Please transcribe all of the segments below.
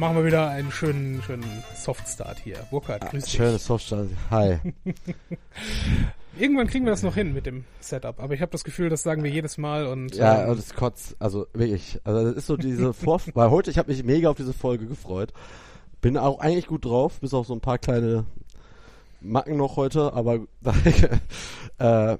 machen wir wieder einen schönen, schönen Softstart hier. Burkhard, grüß dich. Schönes Softstart. Hi. Irgendwann kriegen wir das noch hin mit dem Setup, aber ich habe das Gefühl, das sagen wir jedes Mal und Ja, ähm, und das kotzt, also wirklich. Also das ist so diese Vor weil heute, ich habe mich mega auf diese Folge gefreut. Bin auch eigentlich gut drauf, bis auf so ein paar kleine Macken noch heute, aber äh,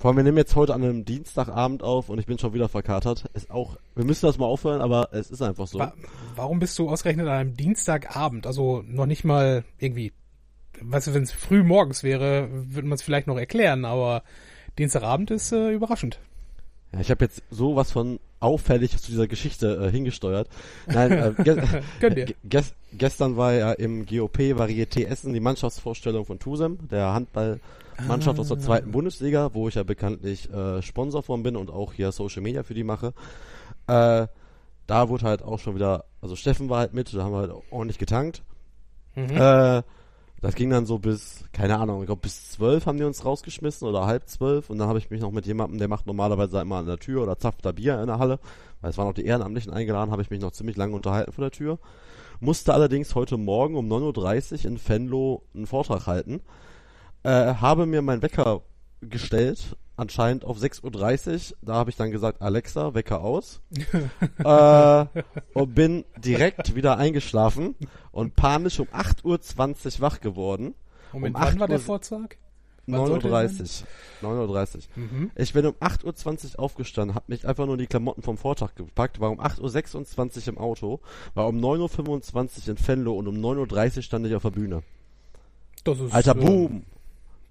vor allem, wir nehmen jetzt heute an einem Dienstagabend auf und ich bin schon wieder verkatert. Ist auch, wir müssen das mal aufhören, aber es ist einfach so. wa warum bist du ausgerechnet an einem Dienstagabend, also noch nicht mal irgendwie, weißt du, wenn es früh morgens wäre, würde man es vielleicht noch erklären, aber Dienstagabend ist äh, überraschend. Ja, ich habe jetzt sowas von auffällig zu dieser Geschichte äh, hingesteuert. Nein, äh, ge Gönn dir. ge ges gestern war ja im GOP Varieté Essen die Mannschaftsvorstellung von Tusem, der Handballmannschaft aus der zweiten Bundesliga, wo ich ja bekanntlich äh, Sponsor von bin und auch hier Social Media für die mache. Äh, da wurde halt auch schon wieder, also Steffen war halt mit, da haben wir halt ordentlich getankt. Mhm. Äh, das ging dann so bis, keine Ahnung, ich glaube bis zwölf haben die uns rausgeschmissen oder halb zwölf und dann habe ich mich noch mit jemandem, der macht normalerweise immer an der Tür oder zapft da Bier in der Halle, weil es waren auch die Ehrenamtlichen eingeladen, habe ich mich noch ziemlich lange unterhalten vor der Tür. Musste allerdings heute Morgen um 9.30 Uhr in Venlo einen Vortrag halten. Äh, habe mir meinen Wecker gestellt, anscheinend auf 6.30 Uhr. Da habe ich dann gesagt, Alexa, Wecker aus. äh, und bin direkt wieder eingeschlafen und panisch um 8.20 Uhr wach geworden. Moment, um wann 8 war der Vortrag? Wann sollte 9.30 Uhr. 9.30 Uhr. Mhm. Ich bin um 8.20 Uhr aufgestanden, habe mich einfach nur die Klamotten vom Vortrag gepackt, war um 8.26 Uhr im Auto, war um 9.25 Uhr in Venlo und um 9.30 Uhr stand ich auf der Bühne. Das ist, Alter, äh, boom!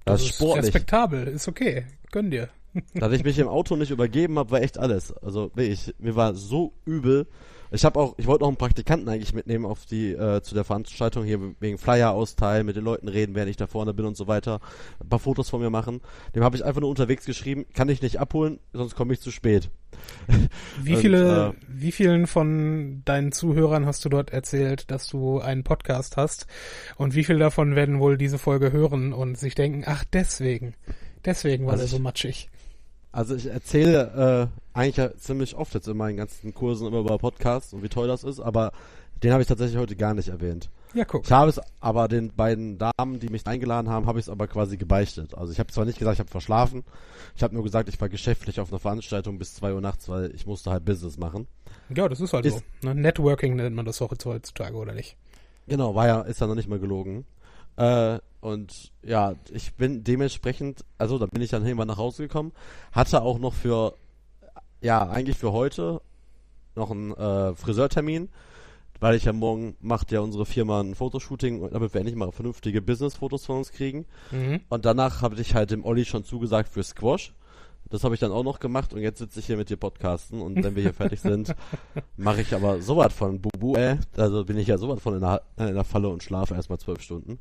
Das, Das ist sportlich. respektabel, ist okay. Gönn dir. Dass ich mich im Auto nicht übergeben habe, war echt alles. Also wirklich, mir war so übel. Ich habe auch, ich wollte auch einen Praktikanten eigentlich mitnehmen auf die äh, zu der Veranstaltung hier wegen Flyer austeilen, mit den Leuten reden, während ich da vorne bin und so weiter, ein paar Fotos von mir machen. Dem habe ich einfach nur unterwegs geschrieben, kann ich nicht abholen, sonst komme ich zu spät. Wie Und, viele, äh, wie vielen von deinen Zuhörern hast du dort erzählt, dass du einen Podcast hast? Und wie viele davon werden wohl diese Folge hören und sich denken, ach deswegen, deswegen war Also der so matschig. Also ich erzähle äh, eigentlich ja ziemlich oft jetzt in meinen ganzen Kursen immer über Podcasts und wie toll das ist, aber den habe ich tatsächlich heute gar nicht erwähnt. Ja, guck. Ich habe es aber den beiden Damen, die mich eingeladen haben, habe ich es aber quasi gebeichtet. Also ich habe zwar nicht gesagt, ich habe verschlafen, ich habe nur gesagt, ich war geschäftlich auf einer Veranstaltung bis zwei Uhr nachts, weil ich musste halt Business machen. Ja, das ist halt Ist- so. Ne? Networking nennt man das auch heutzutage, oder nicht? Genau, war ja, ist ja noch nicht mal gelogen. Äh, und ja, ich bin dementsprechend, also da bin ich dann irgendwann nach Hause gekommen, hatte auch noch für, ja, eigentlich für heute noch einen äh, Friseurtermin, weil ich ja morgen macht ja unsere Firma ein Fotoshooting, damit wir endlich mal vernünftige Business-Fotos von uns kriegen. Mhm. Und danach habe ich halt dem Olli schon zugesagt für Squash. Das habe ich dann auch noch gemacht und jetzt sitze ich hier mit dir podcasten und wenn wir hier fertig sind, mache ich aber sowas von Bubu, äh, also bin ich ja sowas von in der, in der Falle und schlafe erstmal zwölf Stunden.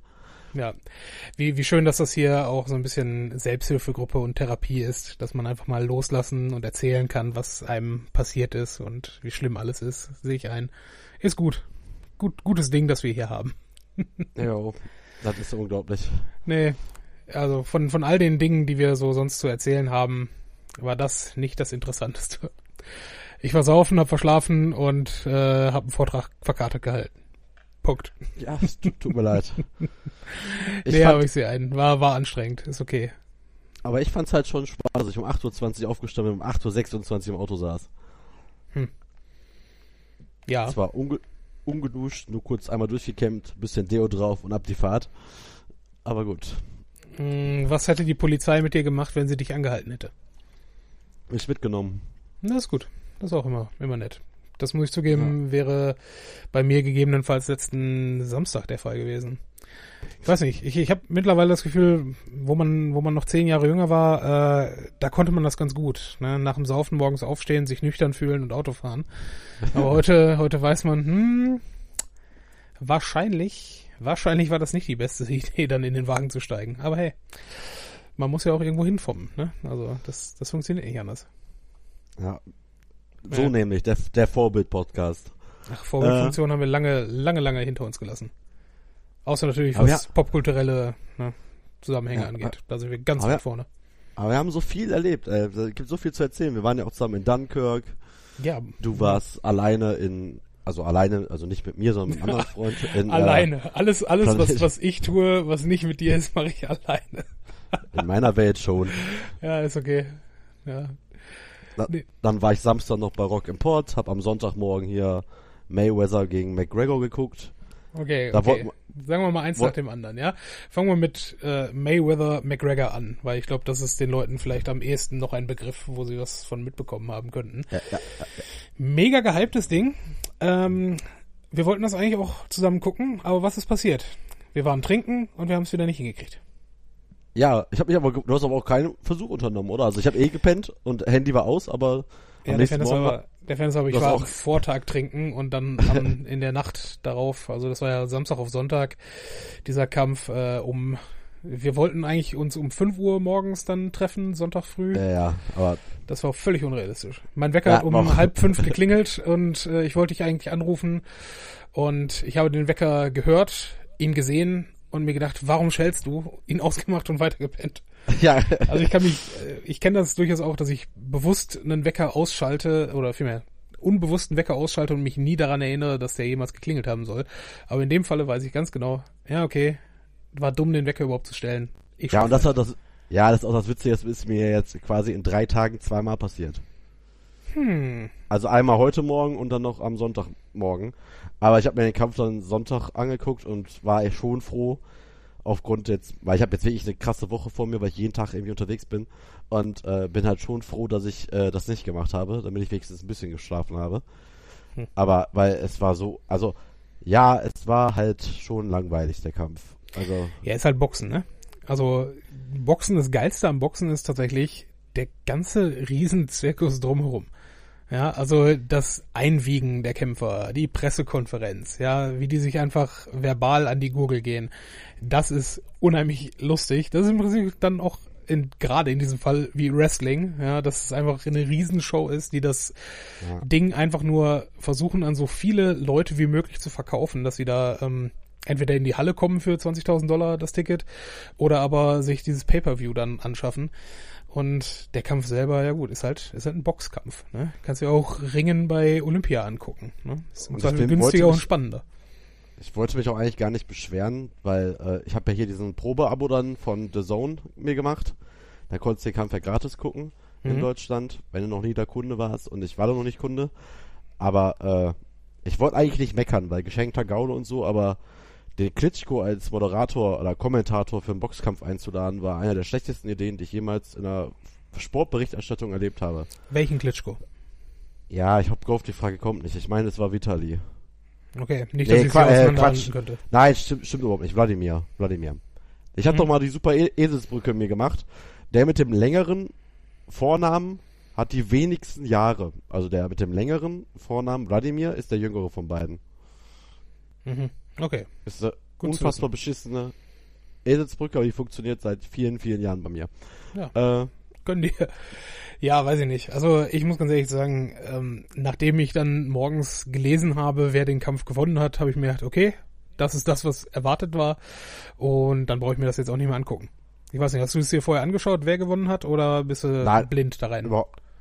Ja. Wie, wie schön, dass das hier auch so ein bisschen Selbsthilfegruppe und Therapie ist, dass man einfach mal loslassen und erzählen kann, was einem passiert ist und wie schlimm alles ist, sehe ich ein. Ist gut. Gut, gutes Ding, das wir hier haben. Jo, das ist unglaublich. Nee, also von, von all den Dingen, die wir so sonst zu erzählen haben, war das nicht das Interessanteste. Ich war saufen, hab verschlafen und äh, hab einen Vortrag verkartet gehalten. Punkt. Ja, es tut, tut mir leid. Ich nee, fand, ich sehe ein. War, war anstrengend. Ist okay. aber ich fand's halt schon Spaß, dass ich um 8.20 Uhr aufgestanden bin und um 8.26 Uhr im Auto saß. Ja. Es war unge ungeduscht, nur kurz einmal durchgekämmt, bisschen Deo drauf und ab die Fahrt. Aber gut, Hm, Was hätte die Polizei mit dir gemacht, wenn sie dich angehalten hätte? mich mitgenommen. Das ist gut. Das ist auch immer, immer nett. Das muss ich zugeben, wäre bei mir gegebenenfalls letzten Samstag der Fall gewesen. Ich weiß nicht, ich, ich habe mittlerweile das Gefühl, wo man, wo man noch zehn Jahre jünger war, äh, da konnte man das ganz gut. Ne? Nach dem Saufen morgens aufstehen, sich nüchtern fühlen und Auto fahren. Aber heute, heute weiß man, hm, wahrscheinlich, wahrscheinlich war das nicht die beste Idee, dann in den Wagen zu steigen. Aber hey, man muss ja auch irgendwo hinfommen. Ne? Also das, das funktioniert nicht anders. Ja. So Ja. nämlich, der, der Vorbild-Podcast. Ach, Vorbildfunktion haben wir lange, lange, lange hinter uns gelassen. Außer natürlich, was popkulturelle ne, Zusammenhänge Ja, angeht. Da sind wir ganz weit ja. vorne. Aber wir haben so viel erlebt. Äh, es gibt so viel zu erzählen. Wir waren ja auch zusammen in Dunkirk. Ja, Du warst alleine in also alleine, also nicht mit mir, sondern mit einem anderen Freund. In, alleine. Äh, alles, alles, was, was ich tue, was nicht mit dir ist, mache ich alleine. in meiner Welt schon. Ja, ist okay. Ja. Na, nee. Dann war ich Samstag noch bei Rock Import, hab am Sonntagmorgen hier Mayweather gegen McGregor geguckt. Okay, da okay. Sagen wir mal eins nach dem anderen, ja? Fangen wir mit äh, Mayweather McGregor an, weil ich glaube, das ist den Leuten vielleicht am ehesten noch ein Begriff, wo sie was von mitbekommen haben könnten. Ja, ja, ja, Mega gehyptes Ding. Ähm, wir wollten das eigentlich auch zusammen gucken, aber was ist passiert? Wir waren trinken und wir haben es wieder nicht hingekriegt. Ja, ich habe mich aber, du hast aber auch keinen Versuch unternommen, oder? Also ich habe eh gepennt und Handy war aus, aber ja, am nächsten Morgen aber, der Fan ist aber, ich war auch. am Vortag trinken und dann am, in der Nacht darauf, also das war ja Samstag auf Sonntag, dieser Kampf äh, um, wir wollten eigentlich uns um 5 Uhr morgens dann treffen, Sonntag früh. Ja, ja, aber. Das war völlig unrealistisch. Mein Wecker ja, hat um noch. halb fünf geklingelt und äh, ich wollte dich eigentlich anrufen und ich habe den Wecker gehört, ihn gesehen und mir gedacht, warum schellst du? Ihn ausgemacht und weitergepennt. Ja. Also ich kann mich, äh, ich kenne das durchaus auch, dass ich bewusst einen Wecker ausschalte oder vielmehr unbewussten Wecker ausschalte und mich nie daran erinnere, dass der jemals geklingelt haben soll. Aber in dem Falle weiß ich ganz genau, ja, okay, war dumm, den Wecker überhaupt zu stellen. Ich ja, und das hat das, ja, das ist auch das Witzige, das ist mir jetzt quasi in drei Tagen zweimal passiert. Hm. Also einmal heute Morgen und dann noch am Sonntagmorgen. Aber ich habe mir den Kampf dann Sonntag angeguckt und war schon froh, aufgrund jetzt, weil ich habe jetzt wirklich eine krasse Woche vor mir, weil ich jeden Tag irgendwie unterwegs bin und äh, bin halt schon froh, dass ich äh, das nicht gemacht habe, damit ich wenigstens ein bisschen geschlafen habe. Hm. Aber weil es war so, also ja, es war halt schon langweilig der Kampf. Also ja, ist halt Boxen, ne? Also Boxen, das Geilste am Boxen ist tatsächlich der ganze Riesenzirkus drumherum. Ja, also das Einwiegen der Kämpfer, die Pressekonferenz, ja, wie die sich einfach verbal an die Gurgel gehen, das ist unheimlich lustig. Das ist im Prinzip dann auch in, gerade in diesem Fall wie Wrestling, ja, dass es einfach eine Riesenshow ist, die das ja. Ding einfach nur versuchen an so viele Leute wie möglich zu verkaufen, dass sie da ähm, entweder in die Halle kommen für 20.000 Dollar das Ticket oder aber sich dieses Pay-per-View dann anschaffen. Und der Kampf selber, ja gut, ist halt, ist halt ein Boxkampf. Ne? Kannst du ja auch Ringen bei Olympia angucken. Ne? Ist und günstiger und spannender. Ich wollte mich auch eigentlich gar nicht beschweren, weil äh, ich habe ja hier diesen Probeabo dann von The Zone mir gemacht. Da konntest du den Kampf ja gratis gucken mhm. in Deutschland, wenn du noch nie da Kunde warst. Und ich war da noch nicht Kunde. Aber äh, ich wollte eigentlich nicht meckern, weil geschenkter Gaule und so, aber den Klitschko als Moderator oder Kommentator für einen Boxkampf einzuladen, war einer der schlechtesten Ideen, die ich jemals in einer Sportberichterstattung erlebt habe. Welchen Klitschko? Ja, ich hab gehofft, die Frage kommt nicht. Ich meine, es war Vitali. Okay, nicht, dass nee, ich sie äh, Quatsch. könnte. Nein, stimmt, stimmt überhaupt nicht. Wladimir. Wladimir. Ich hab mhm. doch mal die super e Eselsbrücke mir gemacht. Der mit dem längeren Vornamen hat die wenigsten Jahre. Also der mit dem längeren Vornamen, Wladimir, ist der jüngere von beiden. Mhm. Okay. Ist eine Gut unfassbar beschissene Eselsbrücke, aber die funktioniert seit vielen, vielen Jahren bei mir. Ja. Äh, Können die. Ja, weiß ich nicht. Also ich muss ganz ehrlich sagen, ähm, nachdem ich dann morgens gelesen habe, wer den Kampf gewonnen hat, habe ich mir gedacht, okay, das ist das, was erwartet war. Und dann brauche ich mir das jetzt auch nicht mehr angucken. Ich weiß nicht, hast du es dir vorher angeschaut, wer gewonnen hat, oder bist du Nein, blind da rein?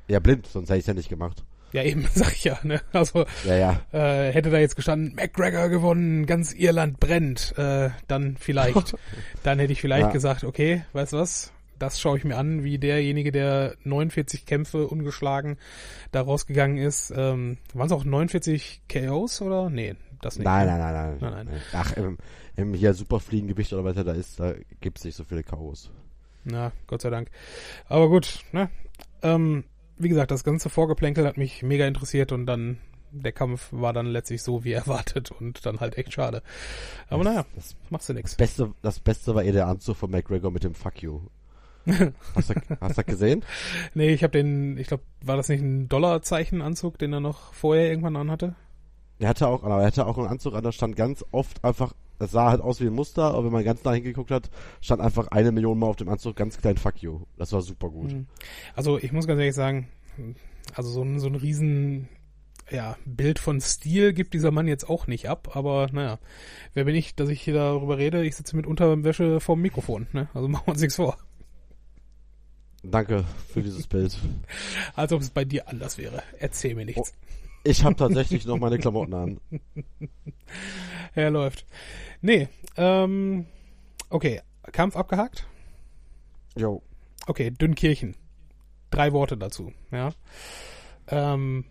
Ja, blind, sonst hätte ich es ja nicht gemacht. Ja, eben, sag ich ja. Ne? Also ja, ja. Äh, hätte da jetzt gestanden, McGregor gewonnen, ganz Irland brennt, äh, dann vielleicht. dann hätte ich vielleicht ja. gesagt, okay, weißt du was, das schaue ich mir an, wie derjenige, der 49 Kämpfe ungeschlagen da rausgegangen ist. Ähm, Waren es auch 49 KOs oder? Nee, das nicht. Nein, ne? nein, nein, nein. nein, nein. Ach, im, im hier Superfliegengewicht oder was da ist, da gibt's nicht so viele KOs. Na, Gott sei Dank. Aber gut, ne? Ähm, wie gesagt, das ganze Vorgeplänkel hat mich mega interessiert und dann der Kampf war dann letztlich so wie erwartet und dann halt echt schade. Aber das, naja, das machst du nix. Das Beste, das Beste war eh der Anzug von McGregor mit dem Fuck you. Hast du, hast du gesehen? nee, ich habe den, ich glaube, war das nicht ein Dollarzeichen-Anzug, den er noch vorher irgendwann anhatte? Er hatte auch, aber er hatte auch einen Anzug an, da stand ganz oft einfach, es sah halt aus wie ein Muster, aber wenn man ganz nah hingeguckt hat, stand einfach eine Million Mal auf dem Anzug ganz klein Fuck you. Das war super gut. Hm. Also ich muss ganz ehrlich sagen, also so ein, so ein riesen ja, Bild von Stil gibt dieser Mann jetzt auch nicht ab, aber naja, wer bin ich, dass ich hier darüber rede? Ich sitze mit Unterwäsche vorm Mikrofon, ne? Also machen wir uns nichts vor. Danke für dieses Bild. Als ob es bei dir anders wäre. Erzähl mir nichts. Ich habe tatsächlich noch meine Klamotten an. Er läuft. Nee, ähm, okay, Kampf abgehakt? Jo. Okay, Dünnkirchen. Drei Worte dazu, ja. Ähm,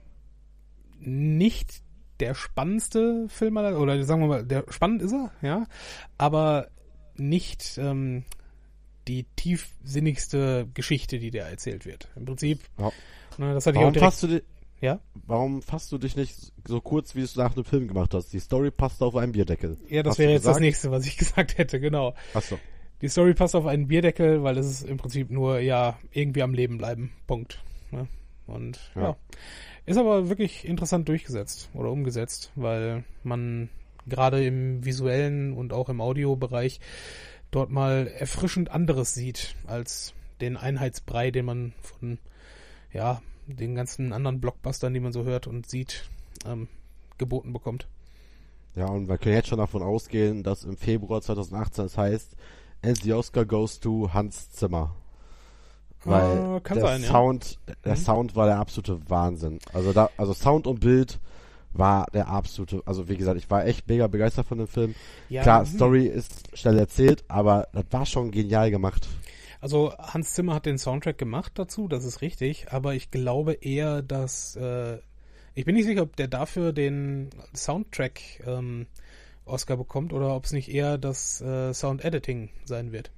nicht der spannendste Film aller, oder sagen wir mal, der spannend ist er, ja, aber nicht ähm, die tiefsinnigste Geschichte, die der erzählt wird. Im Prinzip, Ja. ne, das hatte ich auch Warum direkt, fasst, du ja, warum fasst du dich nicht so kurz, wie du es nach dem Film gemacht hast? Die Story passt auf einen Bierdeckel. ja, das Hast wäre jetzt das nächste, was ich gesagt hätte, genau. Achso. Die Story passt auf einen Bierdeckel, weil es ist im Prinzip nur, ja, irgendwie am Leben bleiben. Punkt. Ne? Und ja. Ja. Ist aber wirklich interessant durchgesetzt oder umgesetzt, weil man gerade im visuellen und auch im Audiobereich dort mal erfrischend anderes sieht als den Einheitsbrei, den man von ja, den ganzen anderen Blockbustern, die man so hört und sieht, ähm, geboten bekommt. Ja, und wir können jetzt schon davon ausgehen, dass im Februar 2018 es heißt, and the Oscar goes to Hans Zimmer. Weil Äh, der sein, ja. Sound, der Mhm. Sound war der absolute Wahnsinn. Also da, also Sound und Bild war der absolute, also wie gesagt, ich war echt mega begeistert von dem Film. Ja, Klar, hm. Story ist schnell erzählt, aber das war schon genial gemacht. Also Hans Zimmer hat den Soundtrack gemacht dazu, das ist richtig, aber ich glaube eher, dass äh, ich bin nicht sicher, ob der dafür den Soundtrack ähm, Oscar bekommt oder ob es nicht eher das äh, Sound Editing sein wird,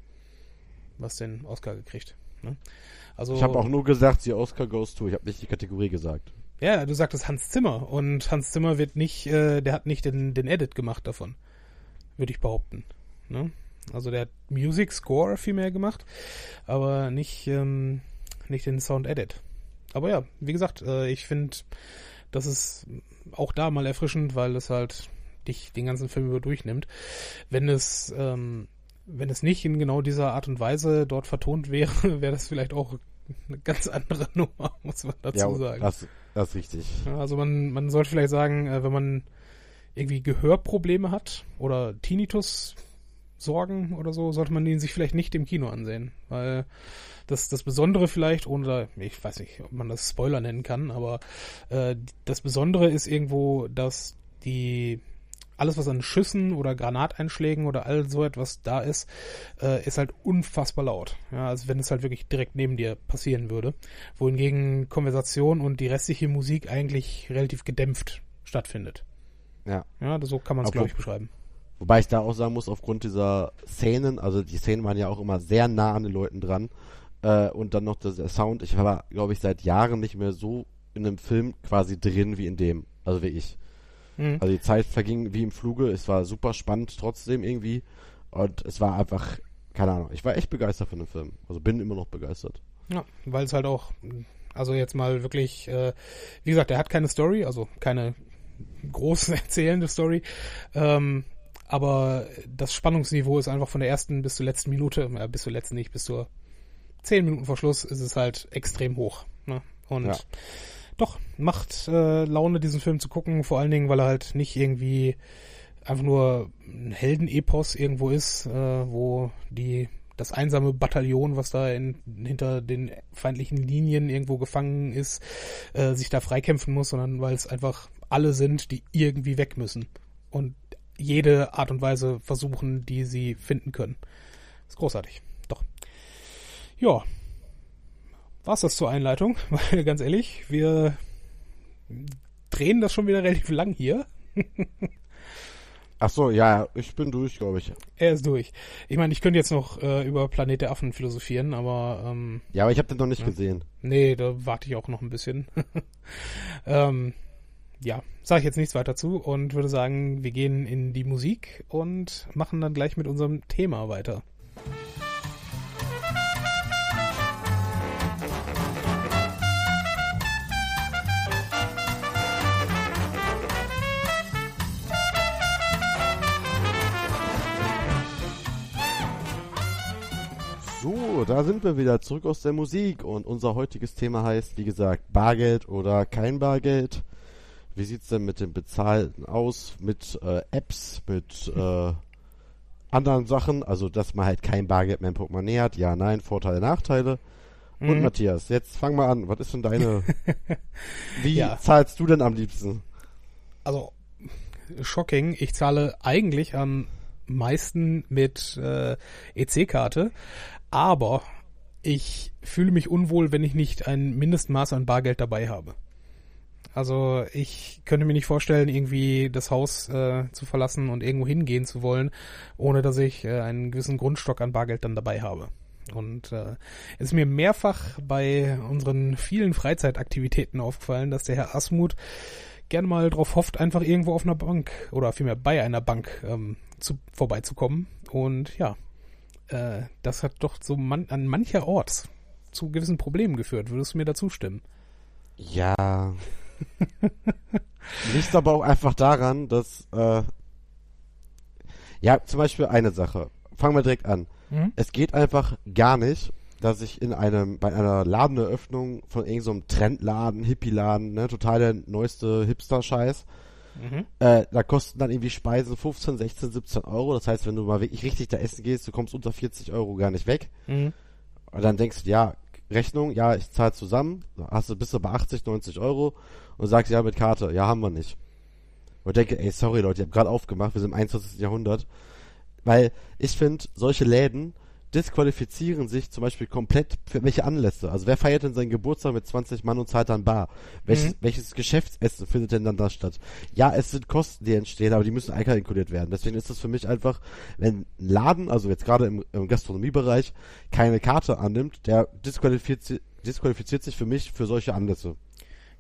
was den Oscar gekriegt. Ne? Also Ich habe auch nur gesagt, the Oscar goes to, ich habe nicht die Kategorie gesagt. ja, du sagtest Hans Zimmer und Hans Zimmer wird nicht, äh, der hat nicht den, den Edit gemacht davon, würde ich behaupten. Ne? Also der hat Music Score viel mehr gemacht, aber nicht, ähm, nicht den Sound Edit. Aber ja, wie gesagt, äh, ich finde, das ist auch da mal erfrischend, weil es halt dich den ganzen Film über durchnimmt. Wenn es, ähm, wenn es nicht in genau dieser Art und Weise dort vertont wäre, wäre das vielleicht auch eine ganz andere Nummer, muss man dazu ja, sagen. das, das ist richtig. Also man, man sollte vielleicht sagen, äh, wenn man irgendwie Gehörprobleme hat oder Tinnitus Sorgen oder so, sollte man ihn sich vielleicht nicht im Kino ansehen. Weil das, das Besondere vielleicht, ohne ich weiß nicht, ob man das Spoiler nennen kann, aber äh, das Besondere ist irgendwo, dass die alles, was an Schüssen oder Granateinschlägen oder all so etwas da ist, äh, ist halt unfassbar laut. Ja, also wenn es halt wirklich direkt neben dir passieren würde. Wohingegen Konversation und die restliche Musik eigentlich relativ gedämpft stattfindet. Ja. Ja, so kann man es, glaube ich, beschreiben. Wobei ich da auch sagen muss, aufgrund dieser Szenen, also die Szenen waren ja auch immer sehr nah an den Leuten dran. Äh, und dann noch der der Sound. Ich war, glaube ich, seit Jahren nicht mehr so in einem Film quasi drin wie in dem. Also wie ich. Mhm. Also die Zeit verging wie im Fluge. Es war super spannend trotzdem irgendwie. Und es war einfach, keine Ahnung, ich war echt begeistert von dem Film. Also bin immer noch begeistert. Ja, weil es halt auch, also jetzt mal wirklich, äh, wie gesagt, er hat keine Story, also keine groß erzählende Story, ähm, aber das Spannungsniveau ist einfach von der ersten bis zur letzten Minute, äh, bis zur letzten nicht, bis zur zehn Minuten vor Schluss ist es halt extrem hoch. Ne? Und Ja. doch, macht äh, Laune, diesen Film zu gucken, vor allen Dingen, weil er halt nicht irgendwie einfach nur ein Heldenepos irgendwo ist, äh, wo die das einsame Bataillon, was da in, hinter den feindlichen Linien irgendwo gefangen ist, äh, sich da freikämpfen muss, sondern weil es einfach alle sind, die irgendwie weg müssen und jede Art und Weise versuchen, die sie finden können. Ist großartig. Doch. Ja. War's das zur Einleitung? Weil ganz ehrlich, wir drehen das schon wieder relativ lang hier. Ach so, ja, ich bin durch, glaube ich. Er ist durch. Ich meine, ich könnte jetzt noch äh, über Planet der Affen philosophieren, aber ähm, Ja, aber ich habe den noch nicht Ja. gesehen. nee, da warte ich auch noch ein bisschen. ähm, ja, sage ich jetzt nichts weiter zu und würde sagen, wir gehen in die Musik und machen dann gleich mit unserem Thema weiter. So, da sind wir wieder zurück aus der Musik und unser heutiges Thema heißt, wie gesagt, Bargeld oder kein Bargeld. Wie sieht's denn mit dem Bezahlten aus? Mit äh, Apps, mit äh, anderen Sachen, also dass man halt kein Bargeld mehr im Portemonnaie hat. Ja, nein, Vorteile, Nachteile. Und Mhm. Matthias, jetzt fang mal an. Was ist denn deine. Wie Ja. zahlst du denn am liebsten? Also, shocking. Ich zahle eigentlich am meisten mit äh, EC-Karte, aber ich fühle mich unwohl, wenn ich nicht ein Mindestmaß an Bargeld dabei habe. Also ich könnte mir nicht vorstellen, irgendwie das Haus äh, zu verlassen und irgendwo hingehen zu wollen, ohne dass ich äh, einen gewissen Grundstock an Bargeld dann dabei habe. Und äh, es ist mir mehrfach bei unseren vielen Freizeitaktivitäten aufgefallen, dass der Herr Asmuth gerne mal drauf hofft, einfach irgendwo auf einer Bank oder vielmehr bei einer Bank ähm, zu, vorbeizukommen. Und ja, äh, das hat doch so man, an mancher Ort zu gewissen Problemen geführt. Würdest du mir dazu stimmen? Ja. Liegt aber auch einfach daran, dass. Äh, ja, zum Beispiel eine Sache. Fangen wir direkt an. Mhm. Es geht einfach gar nicht, dass ich in einem, bei einer Ladeneröffnung von irgendeinem so einem Trendladen, Hippie-Laden, ne, total der neueste Hipster-Scheiß, Mhm. äh, da kosten dann irgendwie Speisen 15, 16, 17 Euro. Das heißt, wenn du mal wirklich richtig da essen gehst, du kommst unter 40 Euro gar nicht weg. Mhm. Und dann denkst du, ja, Rechnung, ja, ich zahle zusammen, hast du bist du bei 80, 90 Euro und sagst, ja, mit Karte, ja, haben wir nicht. Und ich denke, ey, sorry Leute, ihr habt gerade aufgemacht, wir sind im 21. Jahrhundert. Weil ich finde, solche Läden disqualifizieren sich zum Beispiel komplett für welche Anlässe. Also wer feiert denn seinen Geburtstag mit 20 Mann und zahlt dann bar? Welches, Mhm. welches Geschäftsessen findet denn dann da statt? Ja, es sind Kosten, die entstehen, aber die müssen einkalkuliert werden. Deswegen ist es für mich einfach, wenn ein Laden, also jetzt gerade im, im Gastronomiebereich, keine Karte annimmt, der disqualifiziert, disqualifiziert sich für mich für solche Anlässe.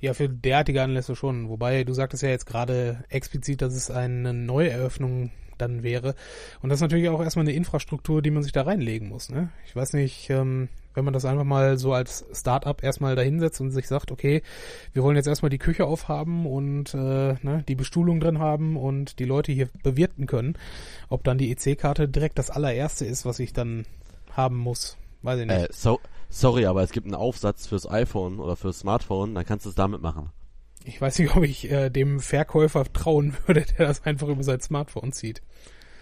Ja, für derartige Anlässe schon. Wobei, du sagtest ja jetzt gerade explizit, dass es eine Neueröffnung dann wäre. Und das ist natürlich auch erstmal eine Infrastruktur, die man sich da reinlegen muss. Ne? Ich weiß nicht, ähm, wenn man das einfach mal so als Start-up erstmal dahinsetzt und sich sagt, okay, wir wollen jetzt erstmal die Küche aufhaben und äh, ne, die Bestuhlung drin haben und die Leute hier bewirten können, ob dann die EC-Karte direkt das allererste ist, was ich dann haben muss. Weiß ich nicht. Äh, so, sorry, aber es gibt einen Aufsatz fürs iPhone oder fürs Smartphone, dann kannst du es damit machen. Ich weiß nicht, ob ich äh, dem Verkäufer trauen würde, der das einfach über sein Smartphone zieht.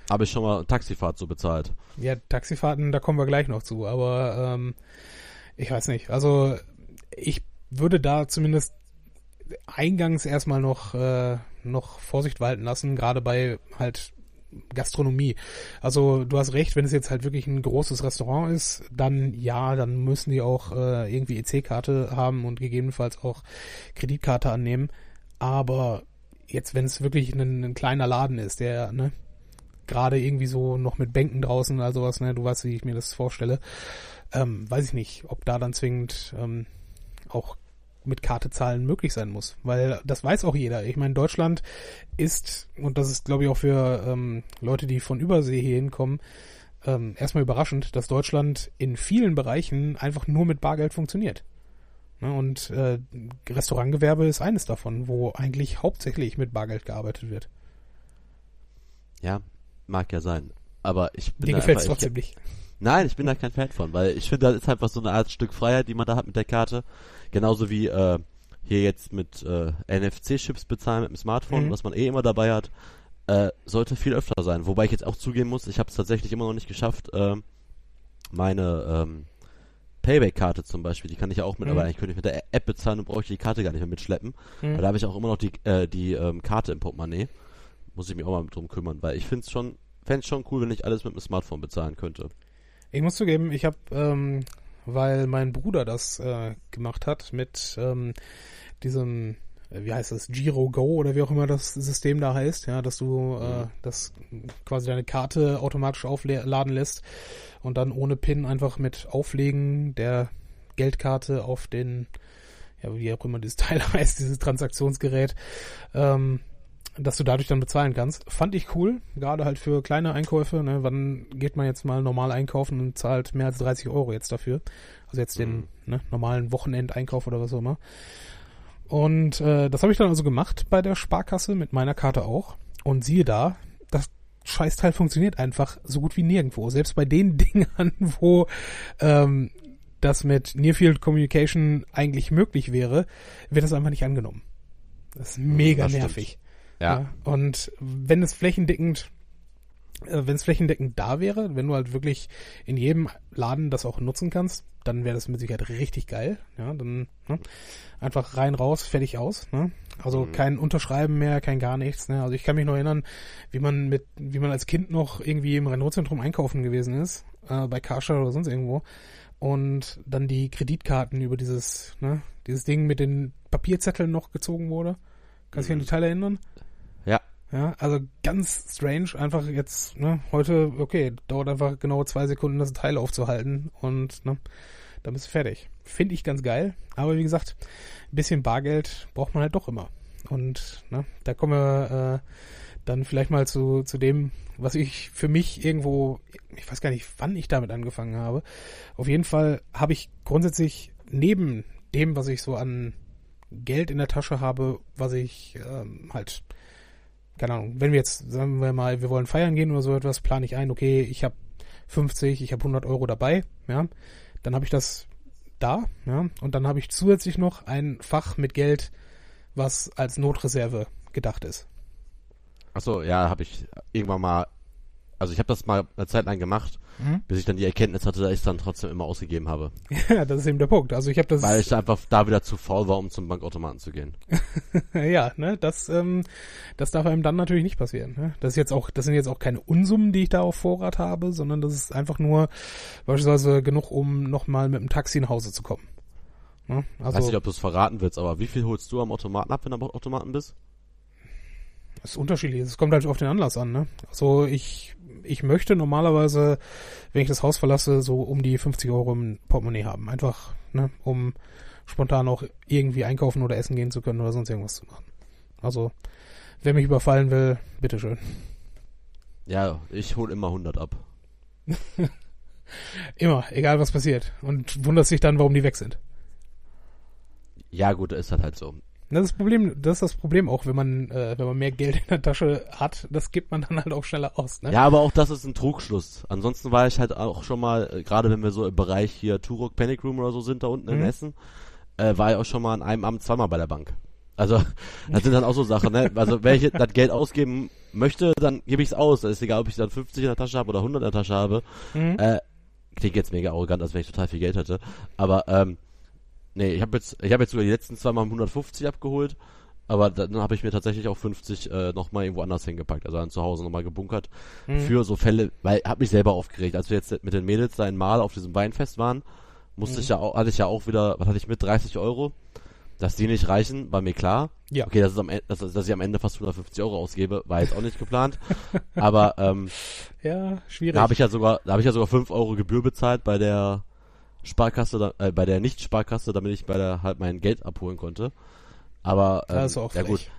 Habe ich schon mal Taxifahrt so bezahlt. Ja, Taxifahrten, da kommen wir gleich noch zu, aber ähm, ich weiß nicht. Also ich würde da zumindest eingangs erstmal noch, äh, noch Vorsicht walten lassen, gerade bei halt Gastronomie. Also du hast recht, wenn es jetzt halt wirklich ein großes Restaurant ist, dann ja, dann müssen die auch äh, irgendwie EC-Karte haben und gegebenenfalls auch Kreditkarte annehmen. Aber jetzt, wenn es wirklich ein, ein kleiner Laden ist, der, ne, gerade irgendwie so noch mit Bänken draußen oder sowas, ne, du weißt, wie ich mir das vorstelle, ähm, weiß ich nicht, ob da dann zwingend ähm, auch mit Karte zahlen möglich sein muss, weil das weiß auch jeder. Ich meine, Deutschland ist, und das ist glaube ich auch für ähm, Leute, die von Übersee hier hinkommen, ähm, erstmal überraschend, dass Deutschland in vielen Bereichen einfach nur mit Bargeld funktioniert. Ne, und äh, Restaurantgewerbe ist eines davon, wo eigentlich hauptsächlich mit Bargeld gearbeitet wird. Ja, mag ja sein. Aber ich bin Dir da gefällt es trotzdem nicht. Nein, ich bin da kein Fan von, weil ich finde, das ist einfach so eine Art Stück Freiheit, die man da hat mit der Karte. Genauso wie äh, hier jetzt mit äh, NFC-Chips bezahlen mit dem Smartphone, Mhm. was man eh immer dabei hat, äh, sollte viel öfter sein. Wobei ich jetzt auch zugeben muss, ich habe es tatsächlich immer noch nicht geschafft, äh, meine ähm, Payback-Karte zum Beispiel, die kann ich ja auch mit, Mhm. aber eigentlich könnte ich mit der App bezahlen und brauche ich die Karte gar nicht mehr mitschleppen. Mhm. Da habe ich auch immer noch die, äh, die ähm, Karte im Portemonnaie. Muss ich mich auch mal drum kümmern, weil ich finde es schon, fände schon cool, wenn ich alles mit dem Smartphone bezahlen könnte. Ich muss zugeben, ich habe, ähm, weil mein Bruder das äh, gemacht hat mit ähm, diesem, äh, wie heißt das, Giro Go oder wie auch immer das System da heißt, ja, dass du äh, Mhm. das quasi deine Karte automatisch aufladen lässt und dann ohne PIN einfach mit Auflegen der Geldkarte auf den, ja, wie auch immer dieses Teil heißt, dieses Transaktionsgerät, ähm, dass du dadurch dann bezahlen kannst. Fand ich cool, gerade halt für kleine Einkäufe. Ne? Wann geht man jetzt mal normal einkaufen und zahlt mehr als 30 Euro jetzt dafür? Also jetzt den Mhm. ne, normalen Wochenendeinkauf oder was auch immer. Und äh, das habe ich dann also gemacht bei der Sparkasse mit meiner Karte auch. Und siehe da, das Scheißteil funktioniert einfach so gut wie nirgendwo. Selbst bei den Dingern, wo ähm, das mit Near Field Communication eigentlich möglich wäre, wird das einfach nicht angenommen. Das ist mega das nervig. Ja. Und wenn es flächendeckend äh, wenn es flächendeckend da wäre, wenn du halt wirklich in jedem Laden das auch nutzen kannst, dann wäre das mit Sicherheit richtig geil. Ja, dann ne? einfach rein, raus, fertig aus. Ne? Also Mhm. kein Unterschreiben mehr, kein gar nichts. Ne? Also ich kann mich noch erinnern, wie man mit, wie man als Kind noch irgendwie im Renault-Zentrum einkaufen gewesen ist, äh, bei Karstadt oder sonst irgendwo. Und dann die Kreditkarten über dieses, ne, dieses Ding mit den Papierzetteln noch gezogen wurde. Kannst du dich an Mhm. die Teile erinnern? Ja. Ja, also ganz strange, einfach jetzt, ne, heute, okay, dauert einfach genau zwei Sekunden, das Teil aufzuhalten und, ne, dann bist du fertig. Finde ich ganz geil, aber wie gesagt, ein bisschen Bargeld braucht man halt doch immer. Und, ne, da kommen wir äh, dann vielleicht mal zu, zu dem, was ich für mich irgendwo, ich weiß gar nicht, wann ich damit angefangen habe. Auf jeden Fall habe ich grundsätzlich neben dem, was ich so an Geld in der Tasche habe, was ich ähm, halt keine Ahnung, wenn wir jetzt, sagen wir mal, wir wollen feiern gehen oder so etwas, plane ich ein, okay, ich habe 50, ich habe 100 Euro dabei, ja, dann habe ich das da, ja, und dann habe ich zusätzlich noch ein Fach mit Geld, was als Notreserve gedacht ist. Achso, ja, habe ich irgendwann mal, also ich habe das mal eine Zeit lang gemacht, bis ich dann die Erkenntnis hatte, dass ich es dann trotzdem immer ausgegeben habe. Ja, das ist eben der Punkt. Also ich habe das, Weil ich einfach da wieder zu faul war, um zum Bankautomaten zu gehen. ja, ne, das, ähm, das darf einem dann natürlich nicht passieren. Ne? Das ist jetzt auch, das sind jetzt auch keine Unsummen, die ich da auf Vorrat habe, sondern das ist einfach nur beispielsweise genug, um nochmal mit dem Taxi nach Hause zu kommen. Ne? Also Weiß nicht, ob du es verraten willst, aber wie viel holst du am Automaten ab, wenn du am Automaten bist? Das ist unterschiedlich. Es kommt halt auf den Anlass an, ne? Also ich, ich möchte normalerweise, wenn ich das Haus verlasse, so um die 50 Euro im Portemonnaie haben. Einfach, ne, um spontan auch irgendwie einkaufen oder essen gehen zu können oder sonst irgendwas zu machen. Also, wer mich überfallen will, bitteschön. Ja, ich hol immer 100 ab. Immer, egal was passiert. Und wundert sich dann, warum die weg sind. Ja, gut, ist halt halt so. Das ist das Problem, das ist das Problem auch, wenn man, äh, wenn man mehr Geld in der Tasche hat, das gibt man dann halt auch schneller aus, ne? Ja, aber auch das ist ein Trugschluss. Ansonsten war ich halt auch schon mal, äh, gerade wenn wir so im Bereich hier Turok Panic Room oder so sind, da unten in Mhm. Essen, äh, war ich auch schon mal an einem Abend zweimal bei der Bank. Also, das sind dann auch so Sachen, ne? Also, wenn ich das Geld ausgeben möchte, dann gebe ich es aus. Das ist egal, ob ich dann 50 in der Tasche habe oder 100 in der Tasche habe. Mhm. Äh, klingt jetzt mega arrogant, als wenn ich total viel Geld hätte. Aber, ähm, nee, ich habe jetzt, ich habe jetzt sogar die letzten zwei Mal 150 abgeholt. Aber dann habe ich mir tatsächlich auch 50 äh, nochmal irgendwo anders hingepackt, also dann zu Hause nochmal gebunkert Mhm. für so Fälle, weil hab mich selber aufgeregt, als wir jetzt mit den Mädels da einmal auf diesem Weinfest waren, musste Mhm. ich ja auch, hatte ich ja auch wieder, was hatte ich mit 30 Euro, dass die nicht reichen, war mir klar. Ja. Okay, das ist am Ende, dass, dass ich am Ende fast 150 Euro ausgebe, war jetzt auch nicht geplant. Aber ähm, Ja, schwierig. da habe ich ja sogar, da habe ich ja sogar 5 Euro Gebühr bezahlt bei der Sparkasse, äh, bei der Nicht-Sparkasse, damit ich bei der halt mein Geld abholen konnte. Aber ähm, das ist auch ja frech. gut,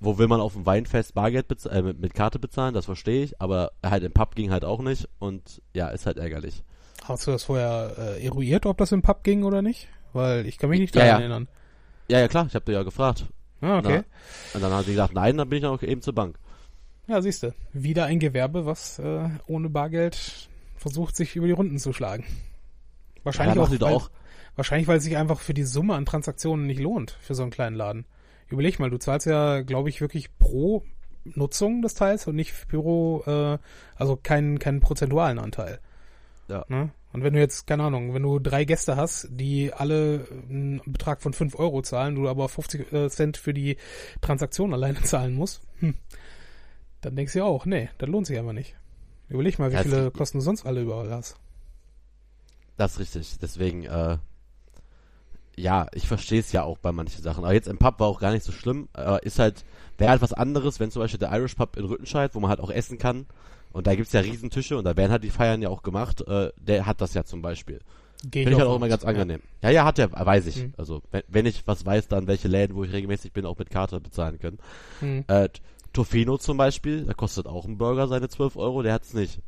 wo will man auf dem Weinfest Bargeld äh, mit, mit Karte bezahlen, das verstehe ich, aber halt im Pub ging halt auch nicht und ja, ist halt ärgerlich. Hast du das vorher äh, eruiert, ob das im Pub ging oder nicht? Weil ich kann mich nicht Ja, daran ja. erinnern. Ja, ja klar, ich habe dir ja gefragt. Ah, okay. Und dann hat sie gesagt, nein, dann bin ich auch eben zur Bank. Ja, siehst du. Wieder ein Gewerbe, was äh, ohne Bargeld versucht, sich über die Runden zu schlagen. Wahrscheinlich Ja, auch, weil, auch. wahrscheinlich, weil es sich einfach für die Summe an Transaktionen nicht lohnt für so einen kleinen Laden. Überleg mal, du zahlst ja, glaube ich, wirklich pro Nutzung des Teils und nicht pro, äh, also keinen keinen prozentualen Anteil. Ja. Ne? Und wenn du jetzt, keine Ahnung, wenn du drei Gäste hast, die alle einen Betrag von 5 Euro zahlen, du aber 50 äh, Cent für die Transaktion alleine zahlen musst, hm, dann denkst du ja auch, nee, das lohnt sich einfach nicht. Überleg mal, wie Ja, es viele Kosten du sonst alle überall hast. Das ist richtig. Deswegen, äh, ja, ich verstehe es ja auch bei manchen Sachen. Aber jetzt im Pub war auch gar nicht so schlimm. Aber ist halt, wäre halt was anderes, wenn zum Beispiel der Irish Pub in Rüttenscheid, wo man halt auch essen kann. Und da gibt's ja Riesentische und da werden halt die Feiern ja auch gemacht. Äh, der hat das ja zum Beispiel. Geh Finde ich halt auch immer ganz angenehm. Ja, ja, hat er, weiß ich. Mhm. Also, wenn, wenn ich was weiß, dann welche Läden, wo ich regelmäßig bin, auch mit Karte bezahlen können. Ja. Hm. Äh, Tofino zum Beispiel, da kostet auch ein Burger seine 12 Euro, der hat's nicht.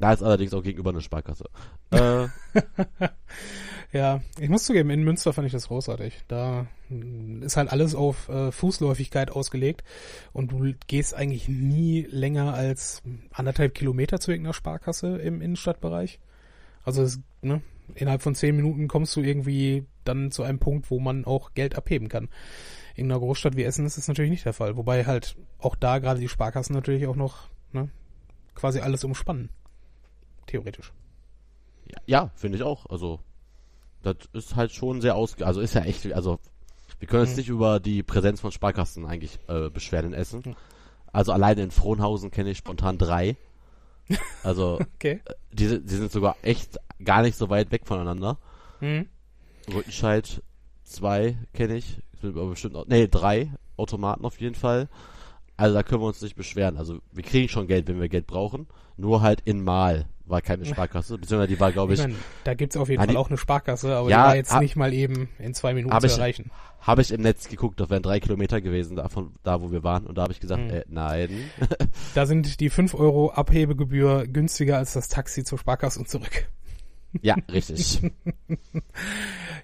Da ist allerdings auch gegenüber eine Sparkasse. Äh, Ja, ich muss zugeben, in Münster fand ich das großartig. Da mm, ist halt alles auf äh, Fußläufigkeit ausgelegt und du gehst eigentlich nie länger als anderthalb Kilometer zu irgendeiner Sparkasse im Innenstadtbereich. Also es, ne, innerhalb von zehn Minuten kommst du irgendwie dann zu einem Punkt, wo man auch Geld abheben kann. In einer Großstadt wie Essen ist das natürlich nicht der Fall. Wobei halt auch da gerade die Sparkassen natürlich auch noch ne, quasi alles umspannen. Theoretisch. Ja, ja finde ich auch. Also, das ist halt schon sehr ausge... Also ist ja echt... Also, wir können uns Mhm. nicht über die Präsenz von Sparkassen eigentlich äh, beschweren in Essen. Mhm. Also alleine in Frohnhausen kenne ich spontan drei. Also, Okay. die, sind- die sind sogar echt gar nicht so weit weg voneinander. Mhm. Rüttenscheid zwei kenne ich. Sind bestimmt nee, drei Automaten auf jeden Fall. Also da können wir uns nicht beschweren. Also wir kriegen schon Geld, wenn wir Geld brauchen. Nur halt in Mal war keine Sparkasse. Beziehungsweise die war, glaube Ich ich, meine, da gibt's auf jeden Fall die- auch eine Sparkasse, aber Ja, die war jetzt hab- nicht mal eben in zwei Minuten zu ich- erreichen. habe ich im Netz geguckt, das wären drei Kilometer gewesen, davon, da wo wir waren. Und da habe ich gesagt, Mhm. äh, nein. Da sind die 5 Euro Abhebegebühr günstiger als das Taxi zur Sparkasse und zurück. ja, richtig.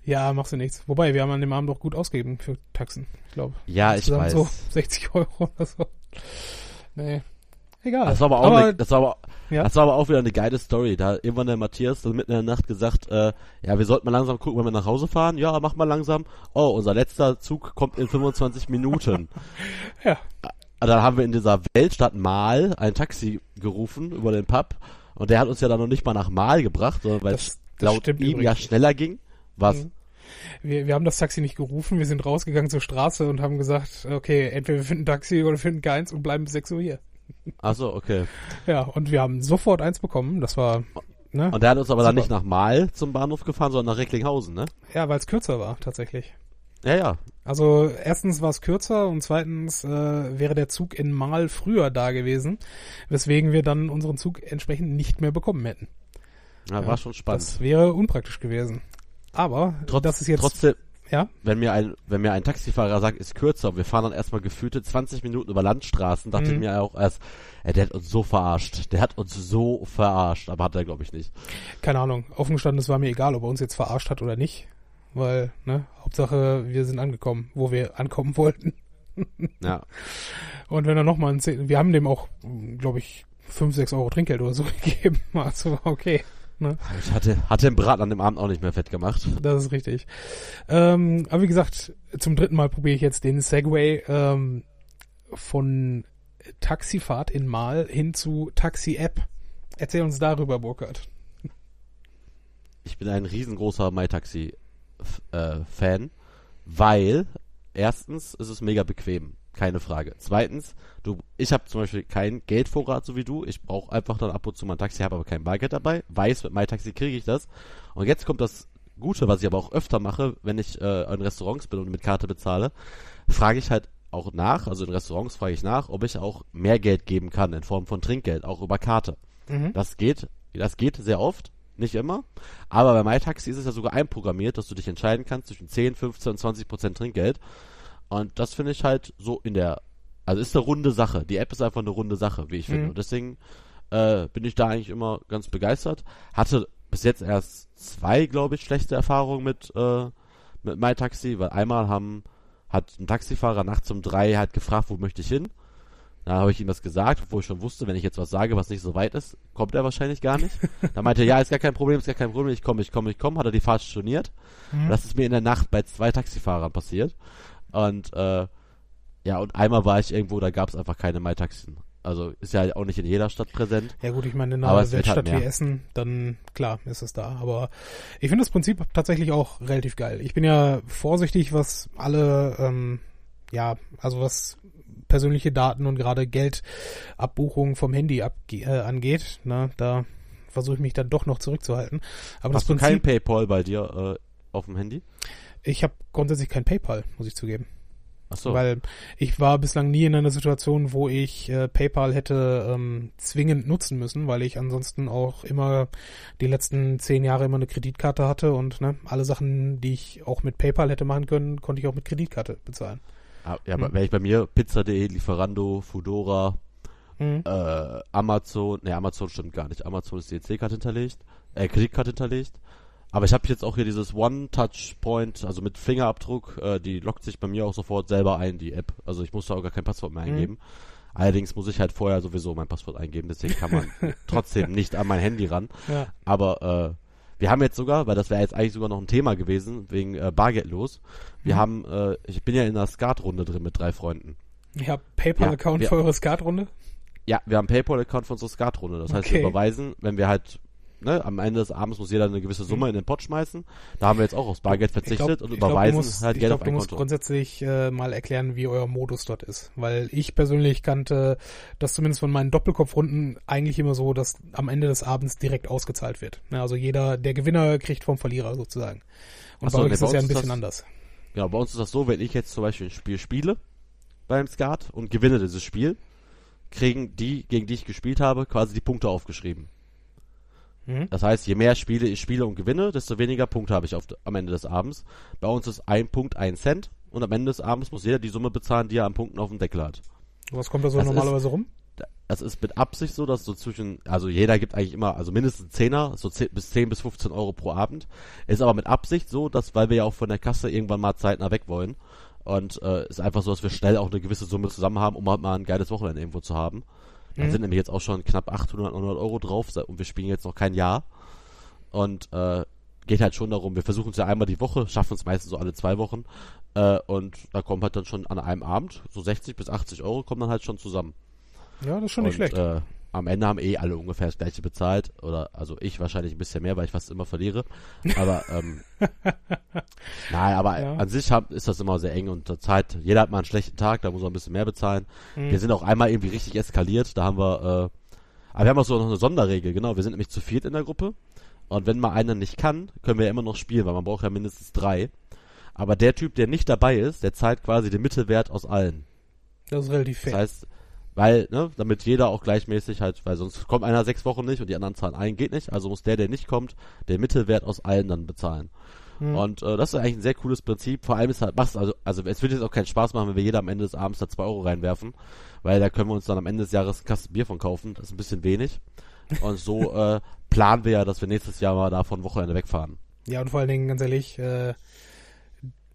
Ja, machst du nichts. Wobei, wir haben an dem Abend doch gut ausgegeben für Taxen. Ich glaube. Ja, ich weiß. so 60 Euro oder so. Nee. Egal. Das war aber auch, aber, ne, das war aber, Ja? das war aber auch wieder eine geile Story. Da hat irgendwann der Matthias dann mitten in der Nacht gesagt, äh, ja, wir sollten mal langsam gucken, wenn wir nach Hause fahren. Ja, mach mal langsam. Oh, unser letzter Zug kommt in 25 Minuten. Ja. dann haben wir in dieser Weltstadt Mal ein Taxi gerufen über den Pub und der hat uns ja dann noch nicht mal nach Mal gebracht, sondern weil es laut ihm ja übrigens. schneller ging. Was? Mhm. Wir, wir haben das Taxi nicht gerufen, wir sind rausgegangen zur Straße und haben gesagt, okay, entweder wir finden ein Taxi oder wir finden keins und bleiben bis 6 Uhr hier. Ach so, okay. Ja, und wir haben sofort eins bekommen. Das war, ne? Und der hat uns aber dann Super. nicht nach Mal zum Bahnhof gefahren, sondern nach Recklinghausen, ne? Ja, weil es kürzer war, tatsächlich. Ja, ja. Also erstens war es kürzer und zweitens äh, wäre der Zug in Mal früher da gewesen, weswegen wir dann unseren Zug entsprechend nicht mehr bekommen hätten. ja Ja, war schon spannend. Das wäre unpraktisch gewesen. Aber Trotz, das ist jetzt trotzdem, ja wenn mir ein, wenn mir ein Taxifahrer sagt, ist kürzer und wir fahren dann erstmal gefühlte 20 Minuten über Landstraßen, dachte Mhm. ich mir auch erst, ey, der hat uns so verarscht. Der hat uns so verarscht, aber hat er glaube ich nicht. keine Ahnung. Offen gestanden, es war mir egal, ob er uns jetzt verarscht hat oder nicht, weil ne Hauptsache wir sind angekommen, wo wir ankommen wollten. Ja. Und wenn er noch mal ein Zehn, wir haben dem auch, glaube ich, fünf, sechs Euro Trinkgeld oder so gegeben. Also war okay. Ich hatte, hatte den Braten an dem Abend auch nicht mehr fett gemacht. Das ist richtig. Ähm, aber wie gesagt, zum dritten Mal probiere ich jetzt den Segway ähm, von Taxifahrt in Mal hin zu Taxi-App. Erzähl uns darüber, Burkhard. Ich bin ein riesengroßer MyTaxi-Fan, weil erstens ist es mega bequem, keine Frage. Zweitens, du, ich habe zum Beispiel keinen Geldvorrat so wie du. Ich brauche einfach dann ab und zu mal ein Taxi, habe aber kein Bargeld dabei. Weiß, mit MyTaxi kriege ich das. Und jetzt kommt das Gute, was ich aber auch öfter mache, wenn ich äh, in Restaurants bin und mit Karte bezahle, frage ich halt auch nach, also in Restaurants frage ich nach, ob ich auch mehr Geld geben kann in Form von Trinkgeld, auch über Karte. Mhm. Das geht, das geht sehr oft, nicht immer. Aber bei MyTaxi ist es ja sogar einprogrammiert, dass du dich entscheiden kannst zwischen 10, 15 und 20 Prozent Trinkgeld. Und das finde ich halt so in der, also ist eine runde Sache. Die App ist einfach eine runde Sache, wie ich finde. Mhm. Und deswegen äh, bin ich da eigentlich immer ganz begeistert. Hatte bis jetzt erst zwei, glaube ich, schlechte Erfahrungen mit, äh, mit MyTaxi, weil einmal haben, hat ein Taxifahrer nachts um drei halt gefragt, wo möchte ich hin? Da habe ich ihm das gesagt, obwohl ich schon wusste, wenn ich jetzt was sage, was nicht so weit ist, kommt er wahrscheinlich gar nicht. Da meinte er, ja, ist gar kein Problem, ist gar kein Problem, ich komme, ich komme, ich komme, hat er die Fahrt storniert. Mhm. Das ist mir in der Nacht bei zwei Taxifahrern passiert. Und äh, ja, und einmal war ich irgendwo, da gab es einfach keine MyTaxen. Also ist ja auch nicht in jeder Stadt präsent. Ja gut, ich meine, in einer Weltstadt halt wie. Essen, dann klar ist es da. Aber ich finde das Prinzip tatsächlich auch relativ geil. Ich bin ja vorsichtig, was alle, ähm, ja, also was persönliche Daten und gerade Geldabbuchungen vom Handy abge äh, angeht. Na, da versuche ich mich dann doch noch zurückzuhalten. Aber Hast das du kein Prinzip, PayPal bei dir äh, auf dem Handy? Ich habe grundsätzlich kein PayPal, muss ich zugeben. Achso. Weil ich war bislang nie in einer Situation, wo ich äh, PayPal hätte ähm, zwingend nutzen müssen, weil ich ansonsten auch immer die letzten zehn Jahre immer eine Kreditkarte hatte und ne, alle Sachen, die ich auch mit PayPal hätte machen können, konnte ich auch mit Kreditkarte bezahlen. Ah, ja, Hm. wenn ich bei mir Pizza.de, Lieferando, Foodora, Mhm. äh, Amazon, ne, Amazon stimmt gar nicht. Amazon ist die EC-Karte hinterlegt, äh, Kreditkarte hinterlegt. Aber ich habe jetzt auch hier dieses One-Touch-Point, also mit Fingerabdruck, äh, die lockt sich bei mir auch sofort selber ein, die App. Also ich muss da auch gar kein Passwort mehr Mhm. eingeben. Allerdings muss ich halt vorher sowieso mein Passwort eingeben, deswegen kann man trotzdem nicht an mein Handy ran. Ja. Aber äh, wir haben jetzt sogar, weil das wäre jetzt eigentlich sogar noch ein Thema gewesen, wegen äh, Bargeldlos. Wir Mhm. haben, äh, ich bin ja in einer Skat-Runde drin mit drei Freunden. Ich habe PayPal-Account Ja, für eure Skatrunde. Ja, wir haben PayPal-Account für unsere Skatrunde. Das heißt, Okay. wir überweisen, wenn wir halt, ne, am Ende des Abends muss jeder eine gewisse Summe in den Pot schmeißen. Da haben wir jetzt auch aufs Bargeld Mhm. Ich verzichtet glaub- und ich glaub, überweisen du musst, halt ich Geld glaub, auf du ein musst Konto. grundsätzlich äh, mal erklären, wie euer Modus dort ist. Weil ich persönlich kannte das zumindest von meinen Doppelkopfrunden eigentlich immer so, dass am Ende des Abends direkt ausgezahlt wird. Ne, also jeder, der Gewinner kriegt vom Verlierer sozusagen. Und so, bei euch nee, ist das ja ein bisschen das- anders. Genau, bei uns ist das so, wenn ich jetzt zum Beispiel ein Spiel spiele beim Skat und gewinne dieses Spiel, kriegen die, gegen die ich gespielt habe, quasi die Punkte aufgeschrieben. Mhm. Das heißt, je mehr Spiele ich spiele und gewinne, desto weniger Punkte habe ich auf, am Ende des Abends. Bei uns ist ein Punkt ein Cent und am Ende des Abends muss jeder die Summe bezahlen, die er an Punkten auf dem Deckel hat. Was kommt da so Das normalerweise rum? Das ist mit Absicht so, dass so zwischen, also jeder gibt eigentlich immer, also mindestens Zehner, so 10 bis 10 bis 15 Euro pro Abend. Ist aber mit Absicht so, dass, weil wir ja auch von der Kasse irgendwann mal zeitnah weg wollen. Und äh, ist einfach so, dass wir schnell auch eine gewisse Summe zusammen haben, um halt mal ein geiles Wochenende irgendwo zu haben. Da Mhm. sind nämlich jetzt auch schon knapp 800, 900 Euro drauf und wir spielen jetzt noch kein Jahr. Und äh, geht halt schon darum, wir versuchen es ja einmal die Woche, schaffen es meistens so alle zwei Wochen. Äh, und da kommt halt dann schon an einem Abend, so 60 bis 80 Euro kommen dann halt schon zusammen. Ja, das ist schon nicht und, schlecht. Äh, am Ende haben eh alle ungefähr das gleiche bezahlt. Oder also ich wahrscheinlich ein bisschen mehr, weil ich fast immer verliere. Aber ähm, nein, aber Ja. an sich hab, ist das immer sehr eng und zur Zeit, jeder hat mal einen schlechten Tag, da muss er ein bisschen mehr bezahlen. Mhm. Wir sind auch einmal irgendwie richtig eskaliert, da haben wir, äh, aber wir haben auch so noch eine Sonderregel, genau, wir sind nämlich zu viert in der Gruppe. Und wenn mal einer nicht kann, können wir ja immer noch spielen, weil man braucht ja mindestens drei. Aber der Typ, der nicht dabei ist, der zahlt quasi den Mittelwert aus allen. Das ist relativ fair. Das heißt, weil, ne, damit jeder auch gleichmäßig halt, weil sonst kommt einer sechs Wochen nicht und die anderen zahlen ein, geht nicht. Also muss der, der nicht kommt, den Mittelwert aus allen dann bezahlen. Mhm. Und äh, das ist eigentlich ein sehr cooles Prinzip. Vor allem ist halt, macht's also, also es wird jetzt auch keinen Spaß machen, wenn wir jeder am Ende des Abends da zwei Euro reinwerfen, weil da können wir uns dann am Ende des Jahres einen Kasten Bier von kaufen. Das ist ein bisschen wenig. Und so äh, planen wir ja, dass wir nächstes Jahr mal da von Wochenende wegfahren. Ja, und vor allen Dingen, ganz ehrlich, äh,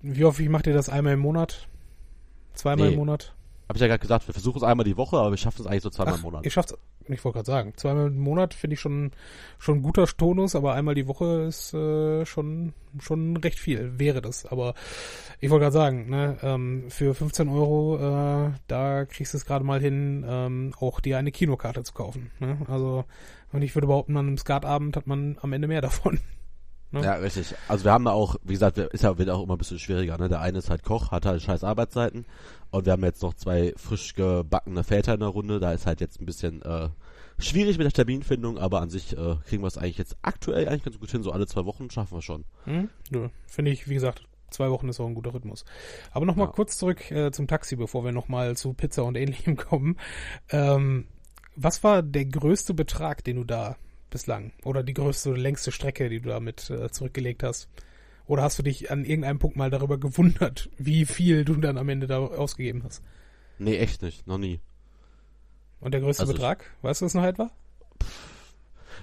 wie häufig macht ihr das einmal im Monat? Zweimal Nee. im Monat? Hab ich ja gerade gesagt, wir versuchen es einmal die Woche, aber wir schaffen es eigentlich so zweimal im Ach, Monat. Ihr schafft's, ich wollte gerade sagen, zweimal im Monat finde ich schon schon ein guter Tonus, aber einmal die Woche ist äh, schon schon recht viel, wäre das. Aber ich wollte gerade sagen, ne, ähm, für 15 Euro, äh, da kriegst du es gerade mal hin, ähm, auch dir eine Kinokarte zu kaufen. Ne? Also und ich würde behaupten, an einem Skatabend hat man am Ende mehr davon. Ne? Ja, richtig. Also wir haben da auch, wie gesagt, ist ja wird auch immer ein bisschen schwieriger, ne? Der eine ist halt Koch, hat halt scheiß Arbeitszeiten und wir haben jetzt noch zwei frisch gebackene Väter in der Runde, da ist halt jetzt ein bisschen äh, schwierig mit der Terminfindung, aber an sich äh, kriegen wir es eigentlich jetzt aktuell eigentlich ganz gut hin, so alle zwei Wochen schaffen wir schon. Hm? Ja, Finde ich, wie gesagt, zwei Wochen ist auch ein guter Rhythmus. Aber nochmal Ja. kurz zurück äh, zum Taxi, bevor wir nochmal zu Pizza und ähnlichem kommen. Ähm, was war der größte Betrag, den du da bislang, oder die größte oder längste Strecke, die du damit äh, zurückgelegt hast? Oder hast du dich an irgendeinem Punkt mal darüber gewundert, wie viel du dann am Ende da ausgegeben hast? Nee, echt nicht, noch nie. Und der größte Also ich- Betrag, weißt du das noch etwa?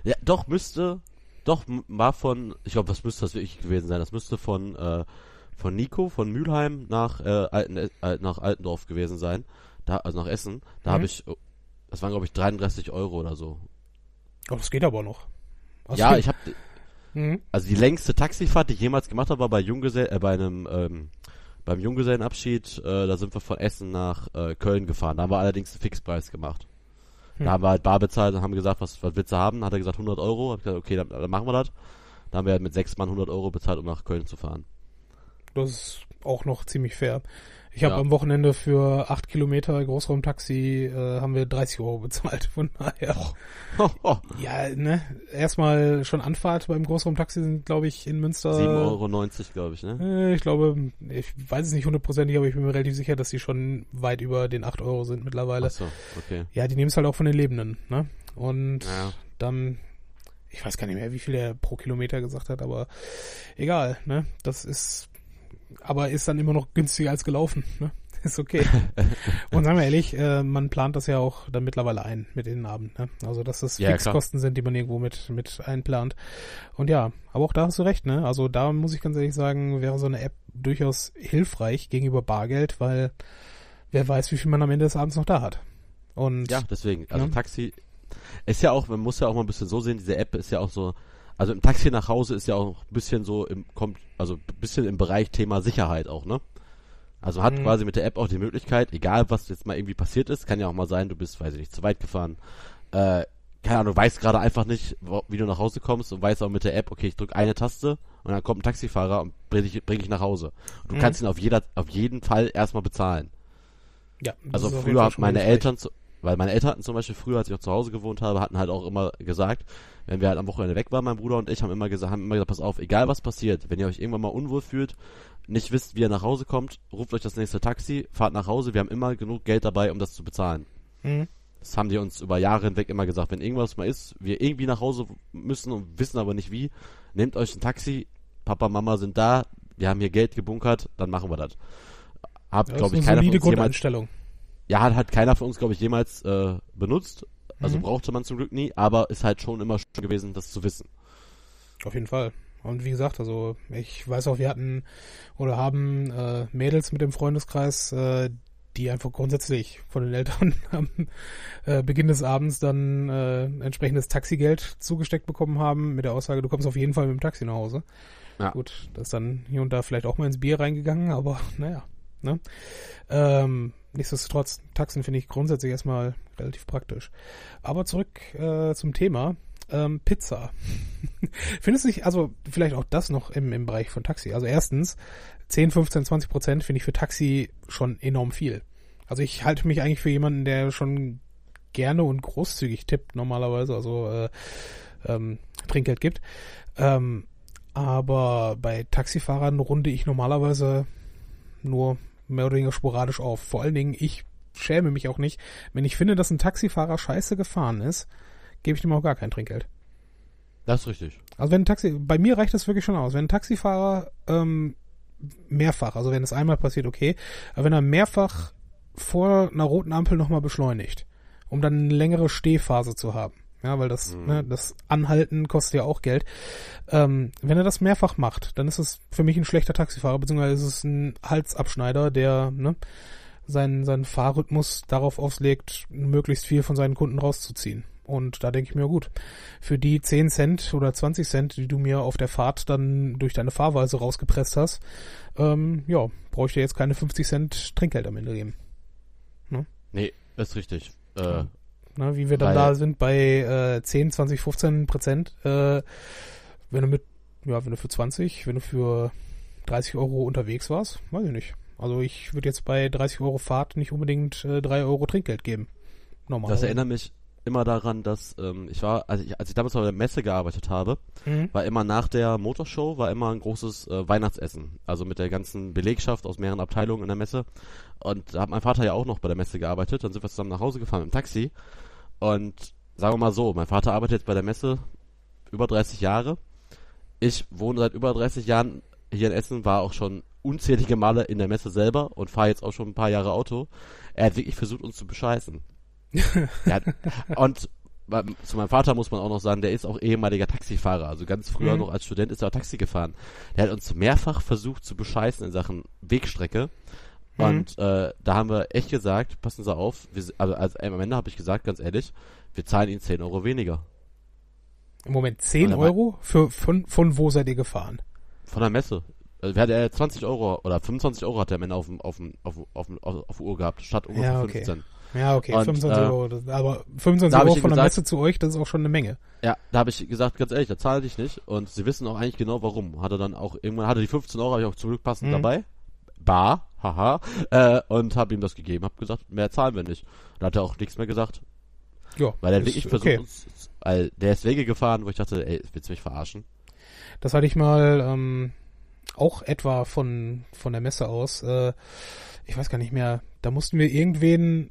Ja, doch, müsste, doch, war von, ich glaube, was müsste das wirklich gewesen sein? Das müsste von, äh, von Nico, von Mülheim nach, äh, Alten, äh, nach Altendorf gewesen sein. Da, also nach Essen. Da Mhm. habe ich, das waren, glaube ich, 33 Euro oder so. Oh, das geht aber noch. Also, ja, ich habe Mhm. Also die längste Taxifahrt, die ich jemals gemacht habe, war bei Junggesell, äh, bei einem, ähm, beim Junggesellenabschied, äh, da sind wir von Essen nach äh, Köln gefahren. Da haben wir allerdings einen Fixpreis gemacht. Hm. Da haben wir halt bar bezahlt und haben gesagt, was, was willst du haben? Hat er gesagt 100 Euro. Hab ich gesagt, okay, dann, dann machen wir das. Da haben wir halt mit sechs Mann 100 Euro bezahlt, um nach Köln zu fahren. Das ist auch noch ziemlich fair. Ich habe Ja. am Wochenende für acht Kilometer Großraumtaxi äh, haben wir 30 Euro bezahlt. Von daher. Ja, ne? Erstmal schon Anfahrt beim Großraumtaxi sind, glaube ich, in Münster. 7,90 Euro, glaube ich, ne? Äh, ich glaube, ich weiß es nicht hundertprozentig, aber ich bin mir relativ sicher, dass die schon weit über den 8 Euro sind mittlerweile. Achso, okay. Ja, die nehmen es halt auch von den Lebenden, ne? Und Ja. dann, ich weiß gar nicht mehr, wie viel er pro Kilometer gesagt hat, aber egal, ne? Das ist, aber ist dann immer noch günstiger als gelaufen, ne? Ist okay. Und sagen wir ehrlich, äh, man plant das ja auch dann mittlerweile ein mit den Abend, ne? Also, dass das Ja, Fixkosten sind, die man irgendwo mit, mit einplant. Und ja, aber auch da hast du recht, ne? Also, da muss ich ganz ehrlich sagen, wäre so eine App durchaus hilfreich gegenüber Bargeld, weil wer weiß, wie viel man am Ende des Abends noch da hat. Und Ja, deswegen. Also Ja. Taxi ist ja auch, man muss ja auch mal ein bisschen so sehen, diese App ist ja auch so, also im Taxi nach Hause ist ja auch ein bisschen so im, kommt, also ein bisschen im Bereich Thema Sicherheit auch, ne? Also hat Mhm. quasi mit der App auch die Möglichkeit, egal was jetzt mal irgendwie passiert ist, kann ja auch mal sein, du bist, weiß ich nicht, zu weit gefahren. Äh, keine Ahnung, du weißt gerade einfach nicht, wo, wie du nach Hause kommst und weißt auch mit der App, okay, ich drücke eine Taste und dann kommt ein Taxifahrer und bring dich, bring dich nach Hause. Du Mhm. kannst ihn auf jeder, auf jeden Fall erstmal bezahlen. Ja, das Also früher mal meine Eltern, zu, weil meine Eltern hatten zum Beispiel früher, als ich noch zu Hause gewohnt habe, hatten halt auch immer gesagt, wenn wir halt am Wochenende weg waren, mein Bruder und ich, haben immer gesagt, haben immer gesagt, pass auf, egal was passiert, wenn ihr euch irgendwann mal unwohl fühlt, nicht wisst, wie ihr nach Hause kommt, ruft euch das nächste Taxi, fahrt nach Hause, wir haben immer genug Geld dabei, um das zu bezahlen. Mhm. Das haben die uns über Jahre hinweg immer gesagt. Wenn irgendwas mal ist, wir irgendwie nach Hause müssen und wissen aber nicht wie, nehmt euch ein Taxi, Papa, Mama sind da, wir haben hier Geld gebunkert, dann machen wir das. Hab, Das glaube ich, eine keiner von uns jemals. Ja, hat, hat keiner von uns, glaube ich, jemals äh, benutzt. Also Mhm. brauchte man zum Glück nie, aber ist halt schon immer schön gewesen, das zu wissen. Auf jeden Fall. Und wie gesagt, also ich weiß auch, wir hatten oder haben äh, Mädels mit dem Freundeskreis, äh, die einfach grundsätzlich von den Eltern am äh, Beginn des Abends dann äh, entsprechendes Taxigeld zugesteckt bekommen haben, mit der Aussage, du kommst auf jeden Fall mit dem Taxi nach Hause. Ja. Gut, das ist dann hier und da vielleicht auch mal ins Bier reingegangen, aber naja. Ne? Ähm, nichtsdestotrotz, Taxen finde ich grundsätzlich erstmal relativ praktisch. Aber zurück äh, zum Thema. Ähm, Pizza. Findest du nicht, also vielleicht auch das noch im, im Bereich von Taxi. Also erstens, 10, 15, 20 Prozent finde ich für Taxi schon enorm viel. Also ich halte mich eigentlich für jemanden, der schon gerne und großzügig tippt normalerweise, also äh, ähm, Trinkgeld gibt. Ähm, aber bei Taxifahrern runde ich normalerweise nur mehr oder weniger sporadisch auf. Vor allen Dingen, ich schäme mich auch nicht. Wenn ich finde, dass ein Taxifahrer scheiße gefahren ist, gebe ich dem auch gar kein Trinkgeld. Das ist richtig. Also wenn ein Taxi, bei mir reicht das wirklich schon aus. Wenn ein Taxifahrer ähm, mehrfach, also wenn es einmal passiert, okay, aber wenn er mehrfach vor einer roten Ampel nochmal beschleunigt, um dann eine längere Stehphase zu haben, ja, weil das, Mhm. ne, das Anhalten kostet ja auch Geld. Ähm, wenn er das mehrfach macht, dann ist es für mich ein schlechter Taxifahrer, beziehungsweise ist es ein Halsabschneider, der ne, seinen, seinen Fahrrhythmus darauf auslegt, möglichst viel von seinen Kunden rauszuziehen. Und da denke ich mir, gut, für die 10 Cent oder 20 Cent, die du mir auf der Fahrt dann durch deine Fahrweise rausgepresst hast, ähm, ja, brauche ich dir jetzt keine 50 Cent Trinkgeld am Ende geben. Nee, ist richtig. Äh, Ne, wie wir dann Weil- da sind bei äh, 10, 20, 15 Prozent, äh, wenn du mit, ja, wenn du für 20, wenn du für 30 Euro unterwegs warst, weiß ich nicht. Also ich würde jetzt bei 30 Euro Fahrt nicht unbedingt äh, 3 Euro Trinkgeld geben. Normal. das erinnert mich immer daran, dass ähm, ich war, als ich, als ich damals bei der Messe gearbeitet habe, Mhm. war immer nach der Motorshow war immer ein großes äh, Weihnachtsessen. Also mit der ganzen Belegschaft aus mehreren Abteilungen in der Messe. Und da hat mein Vater ja auch noch bei der Messe gearbeitet. Dann sind wir zusammen nach Hause gefahren dem Taxi. Und sagen wir mal so, mein Vater arbeitet jetzt bei der Messe über 30 Jahre. Ich wohne seit über 30 Jahren hier in Essen, war auch schon unzählige Male in der Messe selber und fahre jetzt auch schon ein paar Jahre Auto. Er hat wirklich versucht, uns zu bescheißen. hat, und zu meinem Vater muss man auch noch sagen, der ist auch ehemaliger Taxifahrer. Also ganz früher Mhm. noch als Student ist er Taxi gefahren. Der hat uns mehrfach versucht zu bescheißen in Sachen Wegstrecke. Mhm. Und äh, da haben wir echt gesagt, passen Sie auf, wir, also, also am Ende habe ich gesagt, ganz ehrlich, wir zahlen Ihnen 10 Euro weniger. Im Moment 10 Warte mal. Euro? Für, von, von wo seid ihr gefahren? Von der Messe. Also, wer hat er 20 Euro oder 25 Euro hat er am Ende auf dem auf dem auf, dem- auf, dem- auf, auf der Uhr gehabt, statt ungefähr Ja, okay. 15. Ja, okay, Und, 25 äh, Euro. Aber 25 da hab Euro von der gesagt- Messe zu euch, das ist auch schon eine Menge. Ja, da habe ich gesagt, ganz ehrlich, da zahle ich nicht. Und sie wissen auch eigentlich genau warum. Hatte dann auch, irgendwann hatte die 15 Euro, habe ich auch zum Glück passend Mhm. dabei. Bar, haha. Äh, und habe ihm das gegeben. Hab gesagt, mehr zahlen wir nicht. Da hat er auch nichts mehr gesagt. Ja, Weil er wirklich versucht okay. weil der ist Wege gefahren, wo ich dachte, ey, willst du mich verarschen? Das hatte ich mal ähm, auch etwa von, von der Messe aus. Äh, ich weiß gar nicht mehr. Da mussten wir irgendwen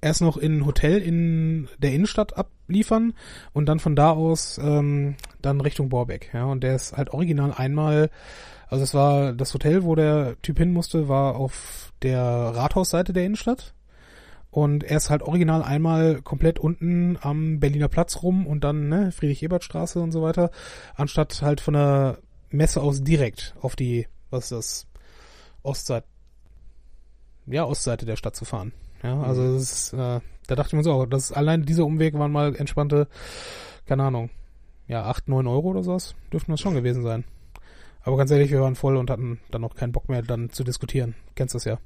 erst noch in ein Hotel in der Innenstadt abliefern und dann von da aus ähm, dann Richtung Borbeck. Ja, und der ist halt original einmal, also es war das Hotel, wo der Typ hin musste, war auf der Rathausseite der Innenstadt. Und er ist halt original einmal komplett unten am Berliner Platz rum und dann ne, Friedrich-Ebert-Straße und so weiter, anstatt halt von der Messe aus direkt auf die, was ist das, Ostseite, ja, Ostseite der Stadt zu fahren. Ja, also Mhm. das ist, äh, da dachte ich mir so, das allein diese Umwege waren mal entspannte, keine Ahnung, ja, acht neun Euro oder sowas, dürften das schon gewesen sein. Aber ganz ehrlich, wir waren voll und hatten dann noch keinen Bock mehr, dann zu diskutieren. Kennst du das ja.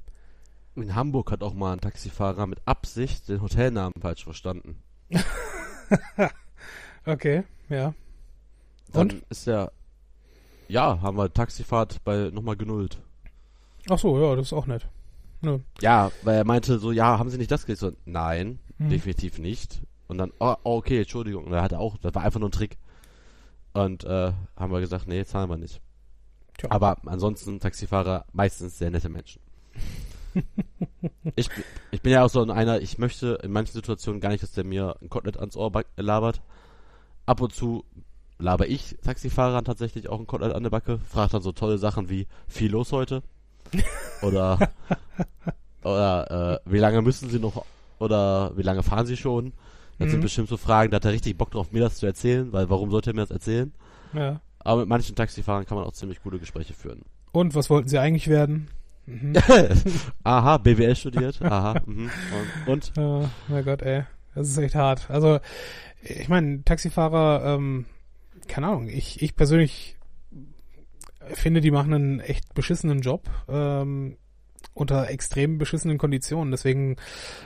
In Hamburg hat auch mal ein Taxifahrer mit Absicht den Hotelnamen falsch verstanden. Okay, ja. Dann Und? ist ja, ja, haben wir Taxifahrt bei nochmal genullt. Ach so, ja, das ist auch nett. Nö. Ja, weil er meinte so, ja, haben Sie nicht das gekriegt? So, nein, Hm. definitiv nicht. Und dann, oh, oh, okay, Entschuldigung. Und er hatte auch, das war einfach nur ein Trick. Und äh, haben wir gesagt, nee, zahlen wir nicht. Tja. Aber ansonsten Taxifahrer meistens sehr nette Menschen. ich, ich bin ja auch so in einer, ich möchte in manchen Situationen gar nicht, dass der mir ein Kotelett ans Ohr labert. Ab und zu laber ich Taxifahrern tatsächlich auch ein Kotelett an der Backe, frag dann so tolle Sachen wie, viel los heute? Oder, oder äh, wie lange müssen sie noch, oder wie lange fahren sie schon? Das sind Mhm. bestimmt so Fragen, da hat er richtig Bock drauf, mir das zu erzählen, weil warum sollte er mir das erzählen? Ja. Aber mit manchen Taxifahrern kann man auch ziemlich gute Gespräche führen. Und was wollten sie eigentlich werden? Mhm. Aha, BWL studiert. Aha. Mhm. Und, und Oh, mein Gott, ey. Das ist echt hart. Also, ich meine, Taxifahrer, ähm, keine Ahnung, ich, ich persönlich finde, die machen einen echt beschissenen Job, ähm, unter extrem beschissenen Konditionen. Deswegen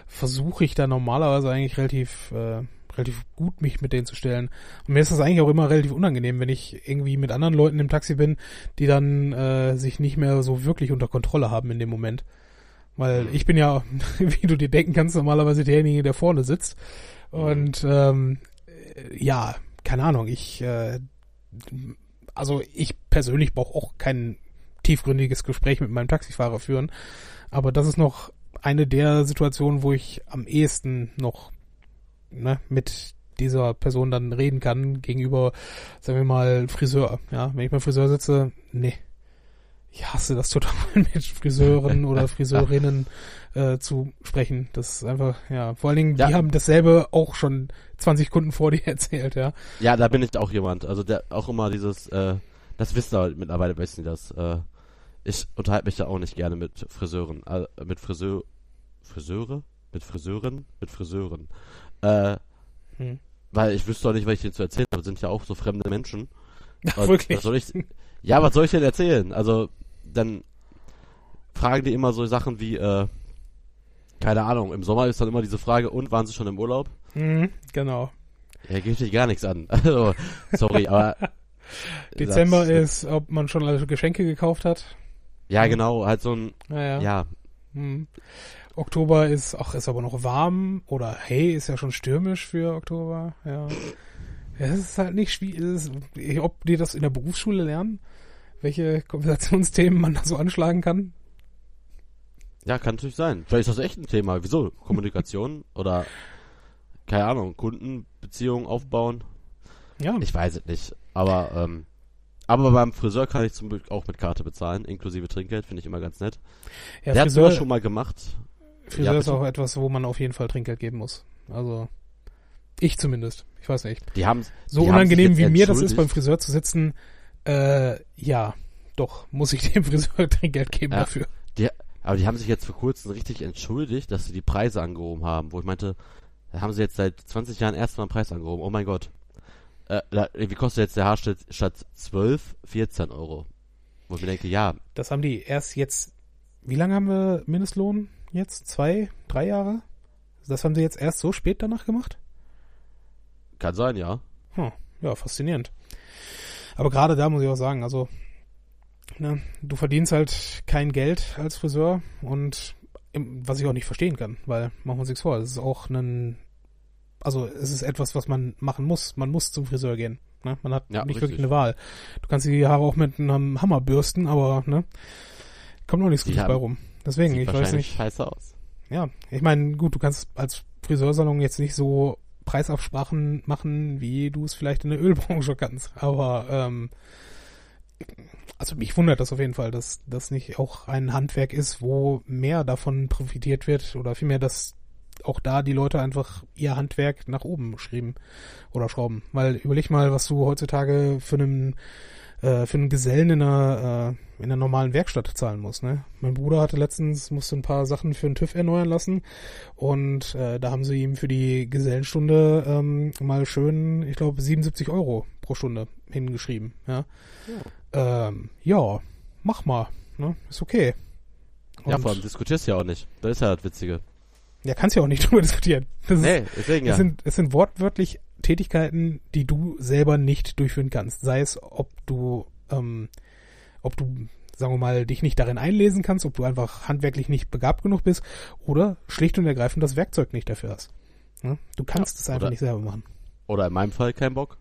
versuche ich da normalerweise eigentlich relativ, äh, relativ gut mich mit denen zu stellen. Und mir ist das eigentlich auch immer relativ unangenehm, wenn ich irgendwie mit anderen Leuten im Taxi bin, die dann äh, sich nicht mehr so wirklich unter Kontrolle haben in dem Moment. Weil ich bin ja, wie du dir denken kannst, normalerweise derjenige, der vorne sitzt. Und ähm, äh, ja, keine Ahnung, ich äh, also ich persönlich brauche auch kein tiefgründiges Gespräch mit meinem Taxifahrer führen. Aber das ist noch eine der Situationen, wo ich am ehesten noch ne, mit dieser Person dann reden kann gegenüber, sagen wir mal, Friseur. Ja, wenn ich beim Friseur sitze, nee. Ich hasse das total mit Friseuren oder Friseurinnen äh, zu sprechen. Das ist einfach, ja, vor allen Dingen, Ja. die haben dasselbe auch schon 20 Sekunden vor dir erzählt, ja. ja, da bin ich auch jemand. Also der auch immer dieses, äh, das wisst ihr mittlerweile wissen die das. Äh, ich unterhalte mich ja auch nicht gerne mit Friseuren, äh, mit Friseur, Friseure, mit Friseuren, mit Friseuren. Äh, Hm. weil ich wüsste doch nicht, was ich denen zu erzählen habe. Sind ja auch so fremde Menschen. Ach, wirklich. Was ich, ja, was soll ich denn erzählen? Also, dann fragen die immer so Sachen wie, äh, keine Ahnung, im Sommer ist dann immer diese Frage, und waren sie schon im Urlaub? Mhm, genau. Ja, geht dich gar nichts an. Also, sorry, aber. Dezember das- ist, ob man schon alle Geschenke gekauft hat. Ja, genau, halt so ein, Naja. ja, Hm. Oktober ist, ach, ist aber noch warm oder hey, ist ja schon stürmisch für Oktober, ja. Ja, Es ist halt nicht schwierig, ob die das in der Berufsschule lernen, welche Konversationsthemen man da so anschlagen kann. ja, kann natürlich sein. Vielleicht ist das echt ein Thema. Wieso? Kommunikation oder, keine Ahnung, Kundenbeziehungen aufbauen? Ja, Ich weiß es nicht. Aber, ähm, aber beim Friseur kann ich zum Glück auch mit Karte bezahlen, inklusive Trinkgeld, finde ich immer ganz nett. ja Der hat Friseur, sowas schon mal gemacht. Friseur Ja, ist auch etwas, wo man auf jeden Fall Trinkgeld geben muss. Also, ich zumindest. Ich weiß nicht. Die haben So die unangenehm wie mir das ist, beim Friseur zu sitzen, äh, ja, doch, muss ich dem Friseur Trinkgeld geben Ja. dafür. Aber die haben sich jetzt vor kurzem richtig entschuldigt, dass sie die Preise angehoben haben, wo ich meinte, da haben sie jetzt seit 20 Jahren erstmal einen Preis angehoben. Oh mein Gott. Äh, wie kostet jetzt der Haar statt, statt 12, 14 Euro? Wo ich mir denke, ja, Das haben die erst jetzt, wie lange haben wir Mindestlohn jetzt? Zwei, drei Jahre? Das haben sie jetzt erst so spät danach gemacht? kann sein, ja. Hm, ja, faszinierend. Aber gerade da muss ich auch sagen, also, ne, du verdienst halt kein Geld als Friseur und was ich auch nicht verstehen kann, weil machen wir uns nichts vor, es ist auch ein, also es ist etwas, was man machen muss. Man muss zum Friseur gehen. Ne? Man hat Ja, nicht richtig. wirklich eine Wahl. Du kannst die Haare auch mit einem Hammer bürsten, aber ne, kommt noch nichts Gutes bei rum. Deswegen, ich weiß nicht. scheiße aus. Ja, ich meine, gut, du kannst als Friseursalon jetzt nicht so Preisabsprachen machen, wie du es vielleicht in der Ölbranche kannst. Aber ähm, also mich wundert das auf jeden Fall, dass das nicht auch ein Handwerk ist, wo mehr davon profitiert wird oder vielmehr, dass auch da die Leute einfach ihr Handwerk nach oben schrieben oder schrauben. Weil überleg mal, was du heutzutage für einen äh, für einen Gesellen in einer, äh, in einer normalen Werkstatt zahlen muss. Ne? Mein Bruder hatte letztens, musste ein paar Sachen für den TÜV erneuern lassen und äh, da haben sie ihm für die Gesellenstunde ähm, mal schön, ich glaube, 77 Euro pro Stunde hingeschrieben. Ja, ja, ähm, ja mach mal, ne? ist okay. ja, Und- vor allem diskutierst du ja auch nicht. Das ist ja das Witzige. Ja, kannst ja auch nicht drüber diskutieren. Das Nee, ist, deswegen es, ja. sind, es sind wortwörtlich Tätigkeiten, die du selber nicht durchführen kannst. Sei es, ob du, ähm, ob du, sagen wir mal, dich nicht darin einlesen kannst, ob du einfach handwerklich nicht begabt genug bist oder schlicht und ergreifend das Werkzeug nicht dafür hast. Ja? Du kannst es einfach oder- nicht selber machen. Oder in meinem Fall kein Bock.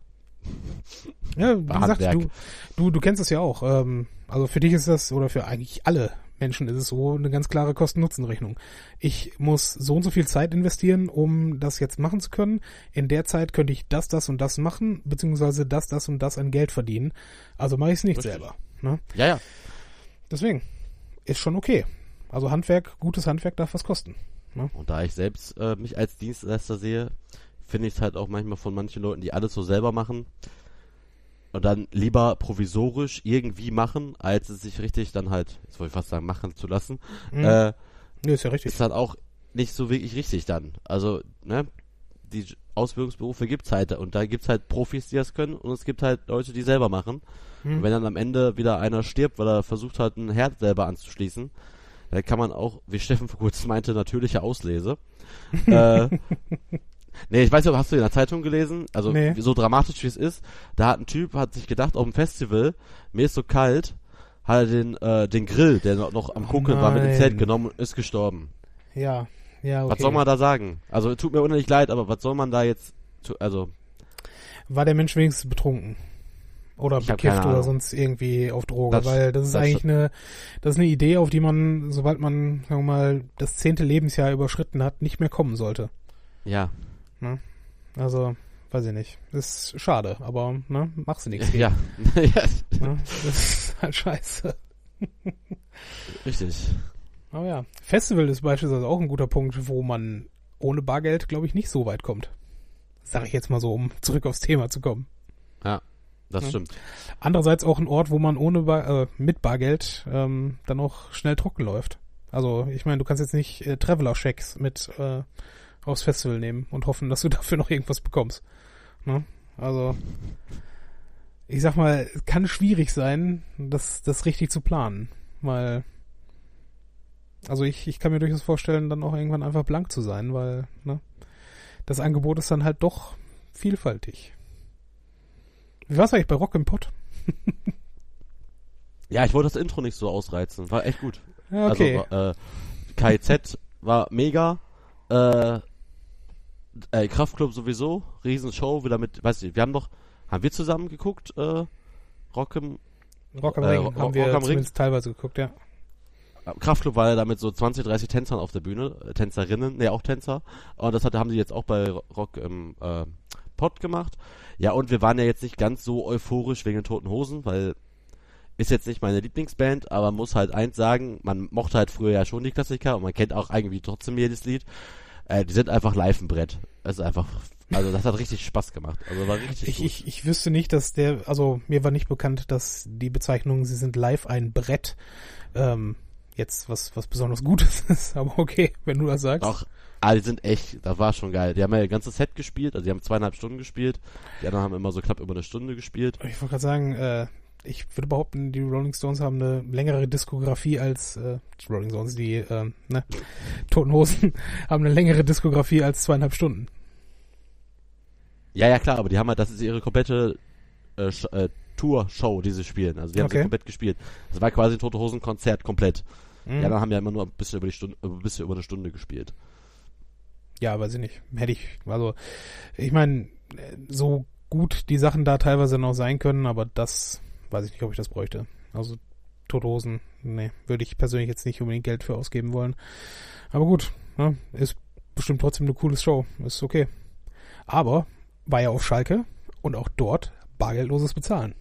Ja, wie gesagt, du, du, du kennst es ja auch. Ähm, also für dich ist das, oder für eigentlich alle Menschen ist es so eine ganz klare Kosten-Nutzen-Rechnung. Ich muss so und so viel Zeit investieren, um das jetzt machen zu können. In der Zeit könnte ich das, das und das machen, beziehungsweise das, das und das an Geld verdienen. Also mache ich es nicht Richtig. selber. Ne? Ja, ja. Deswegen ist schon okay. Also Handwerk, gutes Handwerk darf was kosten. Und da ich selbst äh, mich als Dienstleister sehe, finde ich es halt auch manchmal von manchen Leuten, die alles so selber machen und dann lieber provisorisch irgendwie machen, als es sich richtig dann halt, jetzt wollte ich fast sagen, machen zu lassen, Mhm. äh, Nee, ist ja richtig. ist dann auch nicht so wirklich richtig dann. Also, ne, die Ausbildungsberufe gibt's halt und da gibt's halt Profis, die das können und es gibt halt Leute, die selber machen. Mhm. Und wenn dann am Ende wieder einer stirbt, weil er versucht hat, ein Herd selber anzuschließen, dann kann man auch, wie Steffen vor kurzem meinte, natürliche Auslese. äh, nee, ich weiß nicht, hast du in der Zeitung gelesen? Also Nee. so dramatisch wie es ist, da hat ein Typ, hat sich gedacht, auf dem Festival, mir ist so kalt, hat er den, äh, den Grill, der noch, noch am Oh Kuckeln war, mit nein. Zelt genommen und ist gestorben. Ja, ja, okay. Was soll man da sagen? Also tut mir unendlich leid, aber was soll man da jetzt, also War der Mensch wenigstens betrunken? Oder bekifft oder sonst irgendwie auf Droge? Das- Weil das ist das- eigentlich eine, das ist eine Idee, auf die man, sobald man, sagen wir mal, das zehnte Lebensjahr überschritten hat, nicht mehr kommen sollte. ja, Also, weiß ich nicht. Ist schade, aber, ne, machst du nichts gegen. ja, ja, Ne? Das ist halt scheiße. richtig. Aber ja. Festival ist beispielsweise auch ein guter Punkt, wo man ohne Bargeld, glaube ich, nicht so weit kommt. Sag ich jetzt mal so, um zurück aufs Thema zu kommen. Das Ja. stimmt. Andererseits auch ein Ort, wo man ohne Bar, äh, mit Bargeld ähm, dann auch schnell trocken läuft. Also ich meine, du kannst jetzt nicht äh, Traveler-Checks mit äh, aufs Festival nehmen und hoffen, dass du dafür noch irgendwas bekommst. Ne? Also ich sag mal, es kann schwierig sein, das, das richtig zu planen, weil also ich, ich kann mir durchaus vorstellen, dann auch irgendwann einfach blank zu sein, weil ne, das Angebot ist dann halt doch vielfältig. Wie war's eigentlich bei Rock im Pott? Ja, ich wollte das Intro nicht so ausreizen. War echt gut. Okay. Also, äh, KIZ war mega. Äh, äh, Kraftclub sowieso. Riesenshow. Wieder mit, weiß ich, wir haben doch, haben wir zusammen geguckt, äh, Rock im, Rock am äh, Ring Rock- haben wir Rock am Ring? zumindest teilweise geguckt, ja. Kraftclub war ja da mit so 20, 30 Tänzern auf der Bühne, äh, Tänzerinnen, ne, auch Tänzer. Und das hat, haben sie jetzt auch bei Rock im äh, Pod gemacht. Ja, und wir waren ja jetzt nicht ganz so euphorisch wegen den Toten Hosen, weil ist jetzt nicht meine Lieblingsband, aber muss halt eins sagen, man mochte halt früher ja schon die Klassiker und man kennt auch irgendwie trotzdem jedes Lied. Äh, die sind einfach live ein Brett. Es ist einfach, also das hat richtig Spaß gemacht. Also war richtig Ich, gut. ich, ich wüsste nicht, dass der, also mir war nicht bekannt, dass die Bezeichnung, sie sind live ein Brett, ähm, jetzt was, was besonders Gutes ist, aber okay, wenn du das sagst. Doch, ah, die sind echt, das war schon geil. Die haben ja ihr ganzes Set gespielt, also die haben zweieinhalb Stunden gespielt. Die anderen haben immer so knapp über eine Stunde gespielt. Ich wollte gerade sagen, äh, ich würde behaupten, die Rolling Stones haben eine längere Diskografie als äh, die Rolling Stones, die ähm, ne, Toten Hosen haben eine längere Diskografie als zweieinhalb Stunden. Ja, ja, klar, aber die haben halt, das ist ihre komplette äh, äh, Tour-Show, die sie spielen. Also die haben sie Okay. komplett gespielt. Das war quasi ein Tote Hosen-Konzert komplett. Mhm. Ja, dann haben ja immer nur ein bisschen über die Stunde, ein bisschen über eine Stunde gespielt. Ja, weiß ich nicht. Hätte ich, also, ich meine, so gut die Sachen da teilweise noch sein können, aber das weiß ich nicht, ob ich das bräuchte. Also, Tote Hosen, nee, würde ich persönlich jetzt nicht unbedingt Geld für ausgeben wollen. Aber gut, ne, ist bestimmt trotzdem eine coole Show. Ist okay. Aber war ja auf Schalke und auch dort bargeldloses Bezahlen.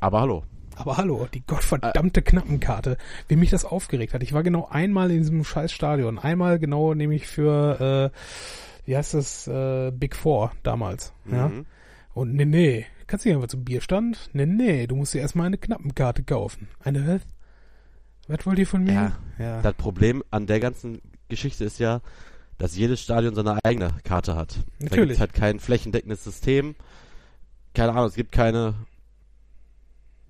Aber hallo. Aber hallo, die gottverdammte Knappenkarte. Wie mich das aufgeregt hat. Ich war genau einmal in diesem scheiß Stadion. Einmal genau nämlich für, äh, wie heißt das, äh, Big Four damals. Ja. Und nee, nee, kannst du nicht einfach zum Bierstand? Nee, nee, du musst dir erstmal eine Knappenkarte kaufen. Eine was? Was wollt ihr von mir? Ja, ja. Das Problem an der ganzen Geschichte ist ja, dass jedes Stadion seine eigene Karte hat. Da Natürlich. gibt's halt kein flächendeckendes System. Keine Ahnung, es gibt keine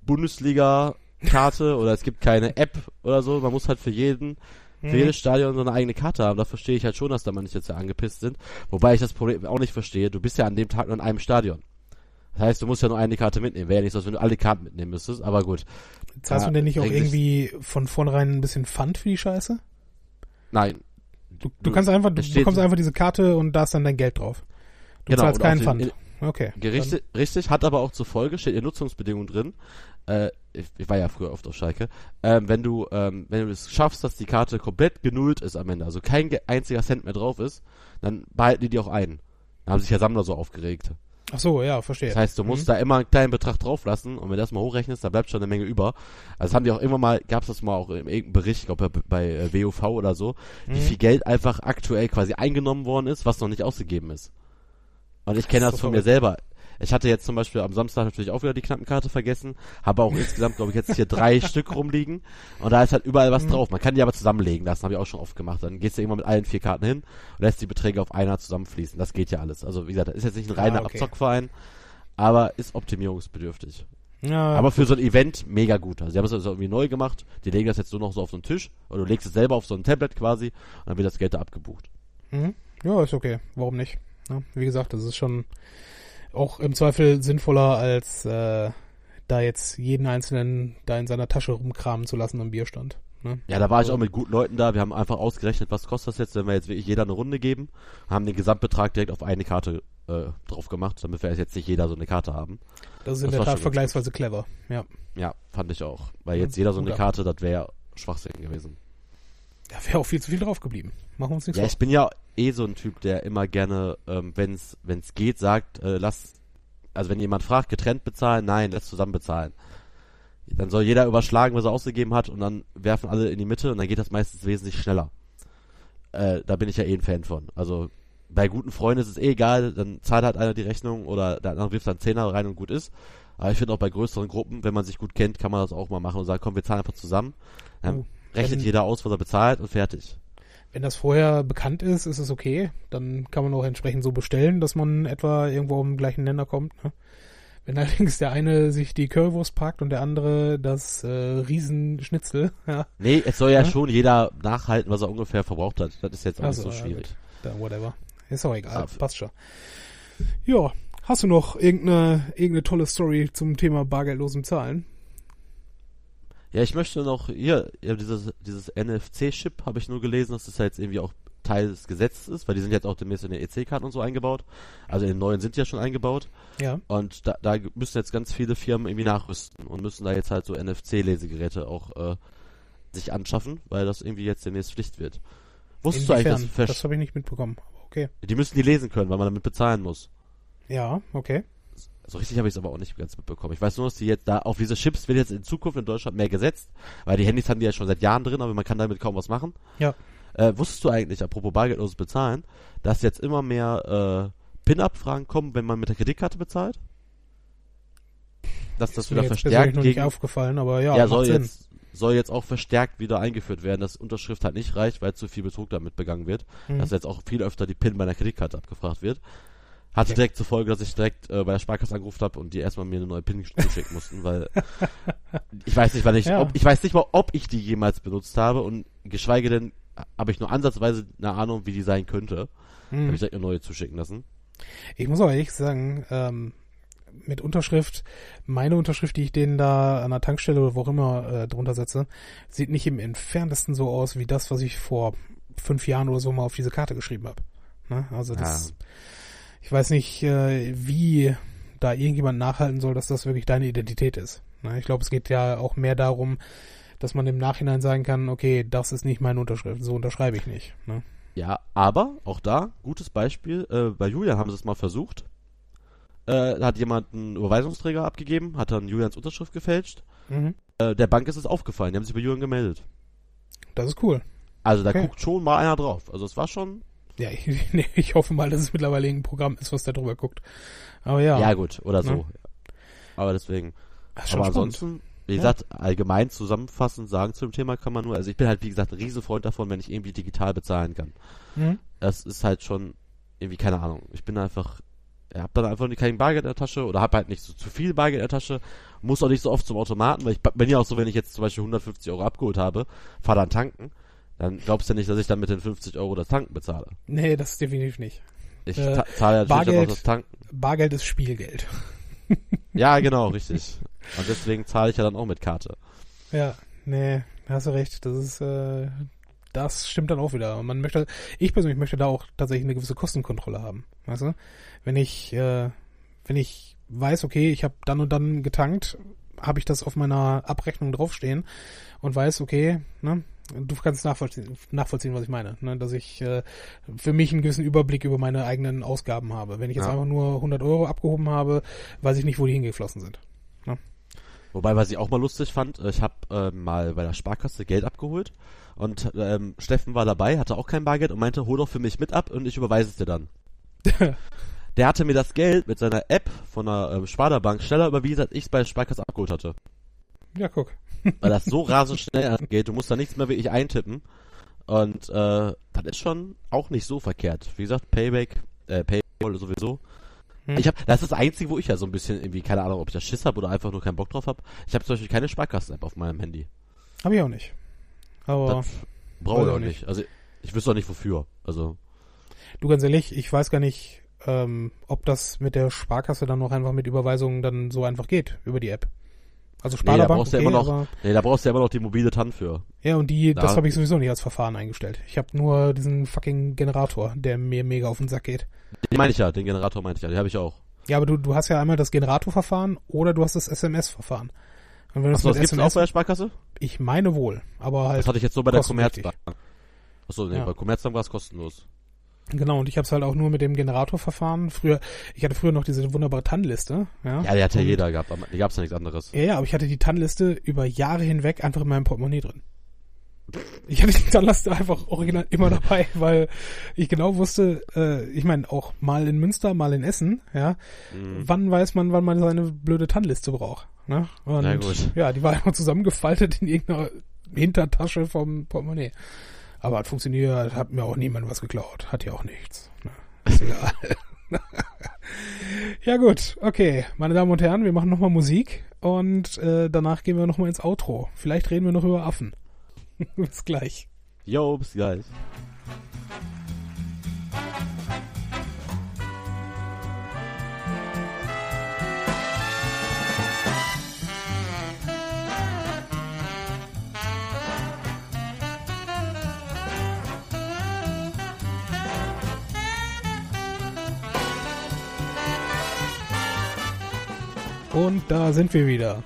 Bundesliga-Karte oder es gibt keine App oder so. Man muss halt für jeden, für Mhm. jedes Stadion seine eigene Karte haben. Da verstehe ich halt schon, dass da manche jetzt ja angepisst sind. Wobei ich das Problem auch nicht verstehe. Du bist ja an dem Tag nur in einem Stadion. Das heißt, du musst ja nur eine Karte mitnehmen. Wäre ja nicht so, als wenn du alle Karten mitnehmen müsstest, aber gut. Zahlst du denn nicht auch irgendwie von vornherein ein bisschen Pfand für die Scheiße? Nein. Du, du kannst einfach, du bekommst einfach diese Karte und da ist dann dein Geld drauf. Du Genau, zahlst keinen Pfand. in- Okay. Richtig, richtig, hat aber auch zur Folge, steht in Nutzungsbedingungen drin, äh, ich, ich war ja früher oft auf Schalke, ähm, wenn du, ähm, wenn du es schaffst, dass die Karte komplett genullt ist am Ende, also kein ge- einziger Cent mehr drauf ist, dann behalten die die auch ein. Da haben sich ja Sammler so aufgeregt. Ach so, ja, verstehe. Das heißt, du musst da immer einen kleinen Betrag drauf lassen und wenn du das mal hochrechnest, da bleibt schon eine Menge über. Also das haben die auch irgendwann mal, gab es das mal auch in irgendeinem Bericht, ich glaube bei, bei äh, WOV oder so, wie Mhm. viel Geld einfach aktuell quasi eingenommen worden ist, was noch nicht ausgegeben ist. Und ich kenne Das das von mir selber. Ich hatte jetzt zum Beispiel am Samstag natürlich auch wieder die Knappenkarte vergessen, habe auch insgesamt, glaube ich, jetzt hier drei Stück rumliegen und da ist halt überall was Mhm. drauf. Man kann die aber zusammenlegen lassen, habe ich auch schon oft gemacht. Dann gehst du irgendwann mit allen vier Karten hin und lässt die Beträge auf einer zusammenfließen. Das geht ja alles. Also wie gesagt, das ist jetzt nicht ein Ah, reiner okay. Abzockverein, aber ist optimierungsbedürftig. ja, Aber für so ein Event mega gut. Also sie haben es jetzt irgendwie neu gemacht. Die legen das jetzt nur noch so auf so einen Tisch oder du legst es selber auf so ein Tablet quasi und dann wird das Geld da abgebucht. Mhm. Ja, ist okay. Warum nicht? Ja, wie gesagt, das ist schon auch im Zweifel sinnvoller, als äh, da jetzt jeden Einzelnen da in seiner Tasche rumkramen zu lassen am Bierstand. Ne? Ja, da war ich Also- auch mit guten Leuten da. Wir haben einfach ausgerechnet, was kostet das jetzt, wenn wir jetzt wirklich jeder eine Runde geben. Haben den Gesamtbetrag direkt auf eine Karte äh, drauf gemacht, damit wir jetzt nicht jeder so eine Karte haben. Das ist in Das der Tat vergleichsweise clever. Ja. Ja, fand ich auch. Weil jetzt jeder so eine. Karte, das wäre Schwachsinn gewesen. Da wäre auch viel zu viel drauf geblieben. Machen wir uns nichts Ja, vor. ich bin ja eh so ein Typ, der immer gerne, ähm, wenn's wenn's geht, sagt, äh, lass, also wenn jemand fragt, getrennt bezahlen, nein, lass zusammen bezahlen. Dann soll jeder überschlagen, was er ausgegeben hat und dann werfen alle in die Mitte und dann geht das meistens wesentlich schneller. Äh, da bin ich ja eh ein Fan von. Also bei guten Freunden ist es eh egal, dann zahlt halt einer die Rechnung oder der andere wirft dann Zehner rein und gut ist. Aber ich finde auch bei größeren Gruppen, wenn man sich gut kennt, kann man das auch mal machen und sagen, komm, wir zahlen einfach zusammen. Dann Oh, rechnet wenn- jeder aus, was er bezahlt und fertig. Wenn das vorher bekannt ist, ist es okay. Dann kann man auch entsprechend so bestellen, dass man etwa irgendwo um den gleichen Nenner kommt. Ne? Wenn allerdings der eine sich die Currywurst packt und der andere das äh, Riesenschnitzel, ja, Nee, es soll ja Ja? schon jeder nachhalten, was er ungefähr verbraucht hat. Das ist jetzt auch Also, nicht so ja, schwierig. gut. da, whatever. Ist auch egal, Ah, f- passt schon. Ja, hast du noch irgendeine, irgendeine tolle Story zum Thema bargeldlosem Zahlen? Ja, ich möchte noch hier, ja, dieses, dieses NFC-Chip habe ich nur gelesen, dass das ja jetzt irgendwie auch Teil des Gesetzes ist, weil die sind jetzt auch demnächst in den EC-Karten und so eingebaut. Also in den neuen sind die ja schon eingebaut. Ja. Und da, da müssen jetzt ganz viele Firmen irgendwie nachrüsten und müssen da jetzt halt so NFC-Lesegeräte auch äh, sich anschaffen, weil das irgendwie jetzt demnächst Pflicht wird. Wusstest du eigentlich, dass Inwiefern? Versch Das habe ich nicht mitbekommen. Aber okay. die müssen die lesen können, weil man damit bezahlen muss. Ja, okay. So richtig habe ich es aber auch nicht ganz mitbekommen. Ich weiß nur, dass die jetzt da auf diese Chips wird jetzt in Zukunft in Deutschland mehr gesetzt, weil die Handys haben die ja schon seit Jahren drin, aber man kann damit kaum was machen. Ja. Äh, wusstest du eigentlich, apropos bargeldloses Bezahlen, dass jetzt immer mehr äh, PIN-Abfragen kommen, wenn man mit der Kreditkarte bezahlt? Dass das Ist mir wieder jetzt persönlich verstärkt noch nicht gegen, aufgefallen, aber ja, ja, soll Sinn. jetzt soll jetzt auch verstärkt wieder eingeführt werden, dass Unterschrift halt nicht reicht, weil zu viel Betrug damit begangen wird. Hm. Dass jetzt auch viel öfter die PIN bei einer Kreditkarte abgefragt wird. Hatte direkt zur Folge, dass ich direkt äh, bei der Sparkasse angerufen habe und die erstmal mir eine neue PIN zuschicken mussten, weil ich weiß nicht, wann ich, Ja. ob, ich weiß nicht mal, ob ich die jemals benutzt habe und geschweige denn habe ich nur ansatzweise eine Ahnung, wie die sein könnte. Hm. Habe ich direkt eine neue zuschicken lassen. Ich muss aber ehrlich sagen, ähm, mit Unterschrift, meine Unterschrift, die ich denen da an der Tankstelle oder wo auch immer äh, drunter setze, sieht nicht im entferntesten so aus wie das, was ich vor fünf Jahren oder so mal auf diese Karte geschrieben habe. Ne? Also das, ich weiß nicht, äh, wie da irgendjemand nachhalten soll, dass das wirklich deine Identität ist. Ne? Ich glaube, es geht ja auch mehr darum, dass man im Nachhinein sagen kann, okay, das ist nicht meine Unterschrift, so unterschreibe ich nicht. Ne? Ja, aber auch da, gutes Beispiel, äh, bei Julian haben sie es mal versucht. Äh, da hat jemand einen Überweisungsträger abgegeben, hat dann Julians Unterschrift gefälscht. Mhm. Äh, der Bank ist es aufgefallen, die haben sich bei Julian gemeldet. Das ist cool. Also da Okay. guckt schon mal einer drauf. Also es war schon, Ja, ich, nee, ich hoffe mal, dass es mittlerweile ein Programm ist, was da drüber guckt. Aber ja. Ja, gut, oder so. Ne? Aber deswegen. Aber spannend. ansonsten, wie Ja. gesagt, allgemein zusammenfassend sagen zu dem Thema kann man nur, also ich bin halt, wie gesagt, ein Riesenfreund davon, wenn ich irgendwie digital bezahlen kann. Mhm. Das ist halt schon irgendwie, keine Ahnung. Ich bin einfach, ich hab dann einfach kein Bargeld in der Tasche oder hab halt nicht so zu viel Bargeld in der Tasche, muss auch nicht so oft zum Automaten, weil ich bin ja auch so, wenn ich jetzt zum Beispiel 150 Euro abgeholt habe, fahr dann tanken, dann glaubst du nicht, dass ich dann mit den 50 Euro das Tanken bezahle. Nee, das definitiv nicht. Ich Äh, ta- zahle ja natürlich Bargeld- auch das Tanken. Bargeld ist Spielgeld. Ja, genau, richtig. Und deswegen zahle ich ja dann auch mit Karte. Ja, nee, da hast du recht. Das ist, äh, das stimmt dann auch wieder. Und man möchte, ich persönlich möchte da auch tatsächlich eine gewisse Kostenkontrolle haben. Weißt du? Wenn ich, äh, wenn ich weiß, okay, ich habe dann und dann getankt, habe ich das auf meiner Abrechnung draufstehen und weiß, okay, ne, du kannst nachvollziehen, nachvollziehen, was ich meine, ne, dass ich äh, für mich einen gewissen Überblick über meine eigenen Ausgaben habe. Wenn ich jetzt Ja. einfach nur 100 Euro abgehoben habe, weiß ich nicht, wo die hingeflossen sind. Wobei, was ich auch mal lustig fand, äh, ich habe ähm, mal bei der Sparkasse Geld abgeholt und ähm, Steffen war dabei, hatte auch kein Bargeld und meinte, hol doch für mich mit ab und ich überweise es dir dann. Der hatte mir das Geld mit seiner App von der ähm, Sparda-Bank schneller überwiesen, als ich es bei der Sparkasse abgeholt hatte. Ja, guck. Weil das so rasend schnell geht, du musst da nichts mehr wirklich eintippen. Und äh, das ist schon auch nicht so verkehrt. Wie gesagt, Payback, äh, Paypal sowieso. Hm. Ich hab, das ist das Einzige, wo ich ja so ein bisschen irgendwie, keine Ahnung, ob ich da Schiss habe oder einfach nur keinen Bock drauf habe. Ich habe zum Beispiel keine Sparkassen-App auf meinem Handy. Habe ich auch nicht. Aber brauche ich auch auch nicht. Also ich wüsste auch nicht wofür. Also du ganz ehrlich, ich weiß gar nicht, ähm, ob das mit der Sparkasse dann noch einfach mit Überweisungen dann so einfach geht über die App. Also Nee, da brauchst du okay, immer noch- nee, da brauchst du ja immer noch die mobile TAN für. ja und die, das Da- habe ich sowieso nicht als Verfahren eingestellt. Ich habe nur diesen fucking Generator, der mir mega auf den Sack geht. Den meine ich ja, den Generator meinte ich ja, den habe ich auch. Ja, aber du, du hast ja einmal das Generatorverfahren oder du hast das SMS-Verfahren. Und wenn du Achso, das mit gibt's auch bei der Sparkasse? ich meine wohl, aber halt Das hatte ich jetzt so bei der. Commerzbank. Achso, nee, Ja. bei Commerzbank war es kostenlos. Genau, und ich habe es halt auch nur mit dem Generatorverfahren. Früher, ich hatte früher noch diese wunderbare TAN-Liste. Ja, Ja, die hat ja Und- jeder gehabt, aber die gab's ja nichts anderes. Ja, ja, aber ich hatte die TAN-Liste über Jahre hinweg einfach in meinem Portemonnaie drin. Ich hatte die TAN-Liste einfach original immer dabei, weil ich genau wusste, äh, ich meine, auch mal in Münster, mal in Essen, ja, Mhm. wann weiß man, wann man seine blöde TAN-Liste braucht. Ne? Und Na gut. ja, die war einfach zusammengefaltet in irgendeiner Hintertasche vom Portemonnaie. Aber hat funktioniert, hat mir auch niemand was geklaut. Hat ja auch nichts. Ne? Ist egal. ja gut, okay. Meine Damen und Herren, wir machen nochmal Musik und äh, danach gehen wir nochmal ins Outro. Vielleicht reden wir noch über Affen. Bis gleich. Jo, bis gleich. Und da sind wir wieder.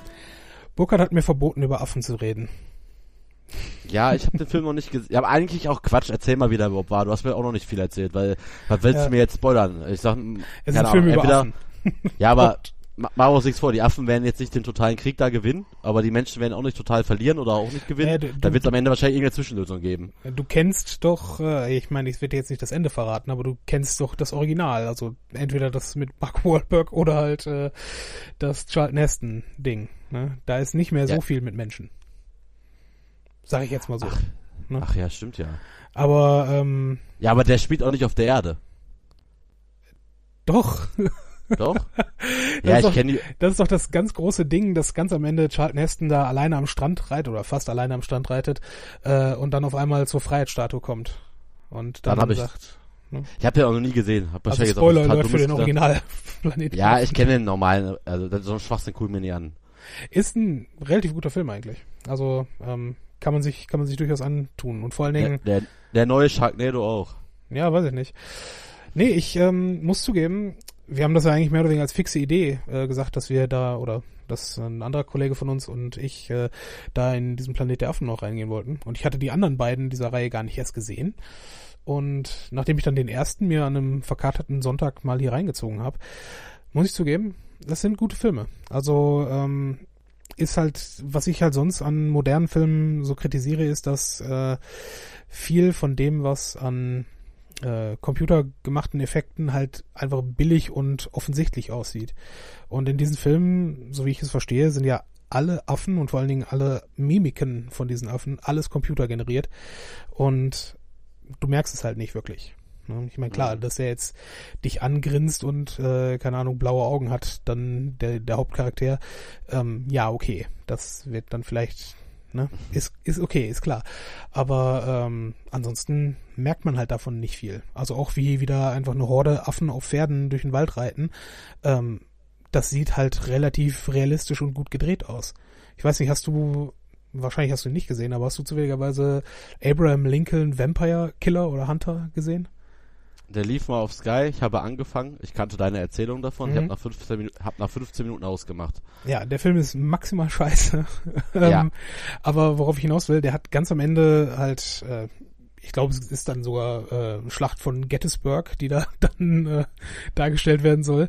Burkhard hat mir verboten, über Affen zu reden. Ja, ich habe den Film noch nicht gesehen. Ja, aber eigentlich auch Quatsch. Erzähl mal wieder, Bob war. Du hast mir auch noch nicht viel erzählt, weil was willst Ja. du mir jetzt spoilern? Ich sag, Es ist ein Film Ahnung, über entweder, Affen. ja, aber machen wir uns nichts vor. Die Affen werden jetzt nicht den totalen Krieg da gewinnen, aber die Menschen werden auch nicht total verlieren oder auch nicht gewinnen. Ja, du- da wird es am Ende wahrscheinlich irgendeine Zwischenlösung geben. Du kennst doch, äh, ich meine, ich werde dir jetzt nicht das Ende verraten, aber du kennst doch das Original. Also entweder das mit Mark Wahlberg oder halt äh, das Charlton Heston Ding. Ne? Da ist nicht mehr so Ja. viel mit Menschen. Sag ich jetzt mal so. Ne? Ach ja, stimmt ja. Aber ähm, Ja, aber der spielt auch nicht auf der Erde. doch, Doch? Das ja, ist ich doch- kenne die. das ist doch das ganz große Ding, dass ganz am Ende Charlton Heston da alleine am Strand reitet oder fast alleine am Strand reitet äh, und dann auf einmal zur Freiheitsstatue kommt. Und dann, Dann ich- sagt, Ich habe den auch noch nie gesehen. Hab also Spoiler Alert für den. Originalplaneten. Ja, ich kenne den normalen. Also so ein Schwachsinn ich mir nie an. Ist ein relativ guter Film eigentlich. Also ähm, kann man sich kann man sich durchaus antun und vor allen Der, Dingen, der, der neue Sharknado auch. ja, weiß ich nicht. Nee, ich ähm, muss zugeben, wir haben das ja eigentlich mehr oder weniger als fixe Idee äh, gesagt, dass wir da oder dass ein anderer Kollege von uns und ich äh, da in diesen Planet der Affen noch reingehen wollten. Und ich hatte die anderen beiden dieser Reihe gar nicht erst gesehen. Und nachdem ich dann den ersten mir an einem verkaterten Sonntag mal hier reingezogen habe, muss ich zugeben, das sind gute Filme. Also ähm, ist halt, was ich halt sonst an modernen Filmen so kritisiere, ist, dass äh, viel von dem, was an äh, computergemachten Effekten halt einfach billig und offensichtlich aussieht. Und in diesen Filmen, so wie ich es verstehe, sind ja alle Affen und vor allen Dingen alle Mimiken von diesen Affen, alles computergeneriert. Und du merkst es halt nicht wirklich. Ne? Ich meine, klar, Mhm. dass er jetzt dich angrinst und, äh, keine Ahnung, blaue Augen hat, dann der, der Hauptcharakter, ähm, ja, okay. Das wird dann vielleicht, ne, ist, ist okay, ist klar. Aber ähm, ansonsten merkt man halt davon nicht viel. Also auch wie wieder einfach eine Horde Affen auf Pferden durch den Wald reiten. Ähm, das sieht halt relativ realistisch und gut gedreht aus. Ich weiß nicht, hast du, wahrscheinlich hast du ihn nicht gesehen, aber hast du zufälligerweise Abraham Lincoln Vampire Killer oder Hunter gesehen? Der lief mal auf Sky, ich habe angefangen, ich kannte deine Erzählung davon, ich Mhm. habe nach, 15 Minuten- hab nach 15 Minuten ausgemacht. Ja, der Film ist maximal scheiße. Ja. ähm, aber worauf ich hinaus will, der hat ganz am Ende halt, äh, ich glaube, es ist dann sogar äh, Schlacht von Gettysburg, die da dann äh, dargestellt werden soll.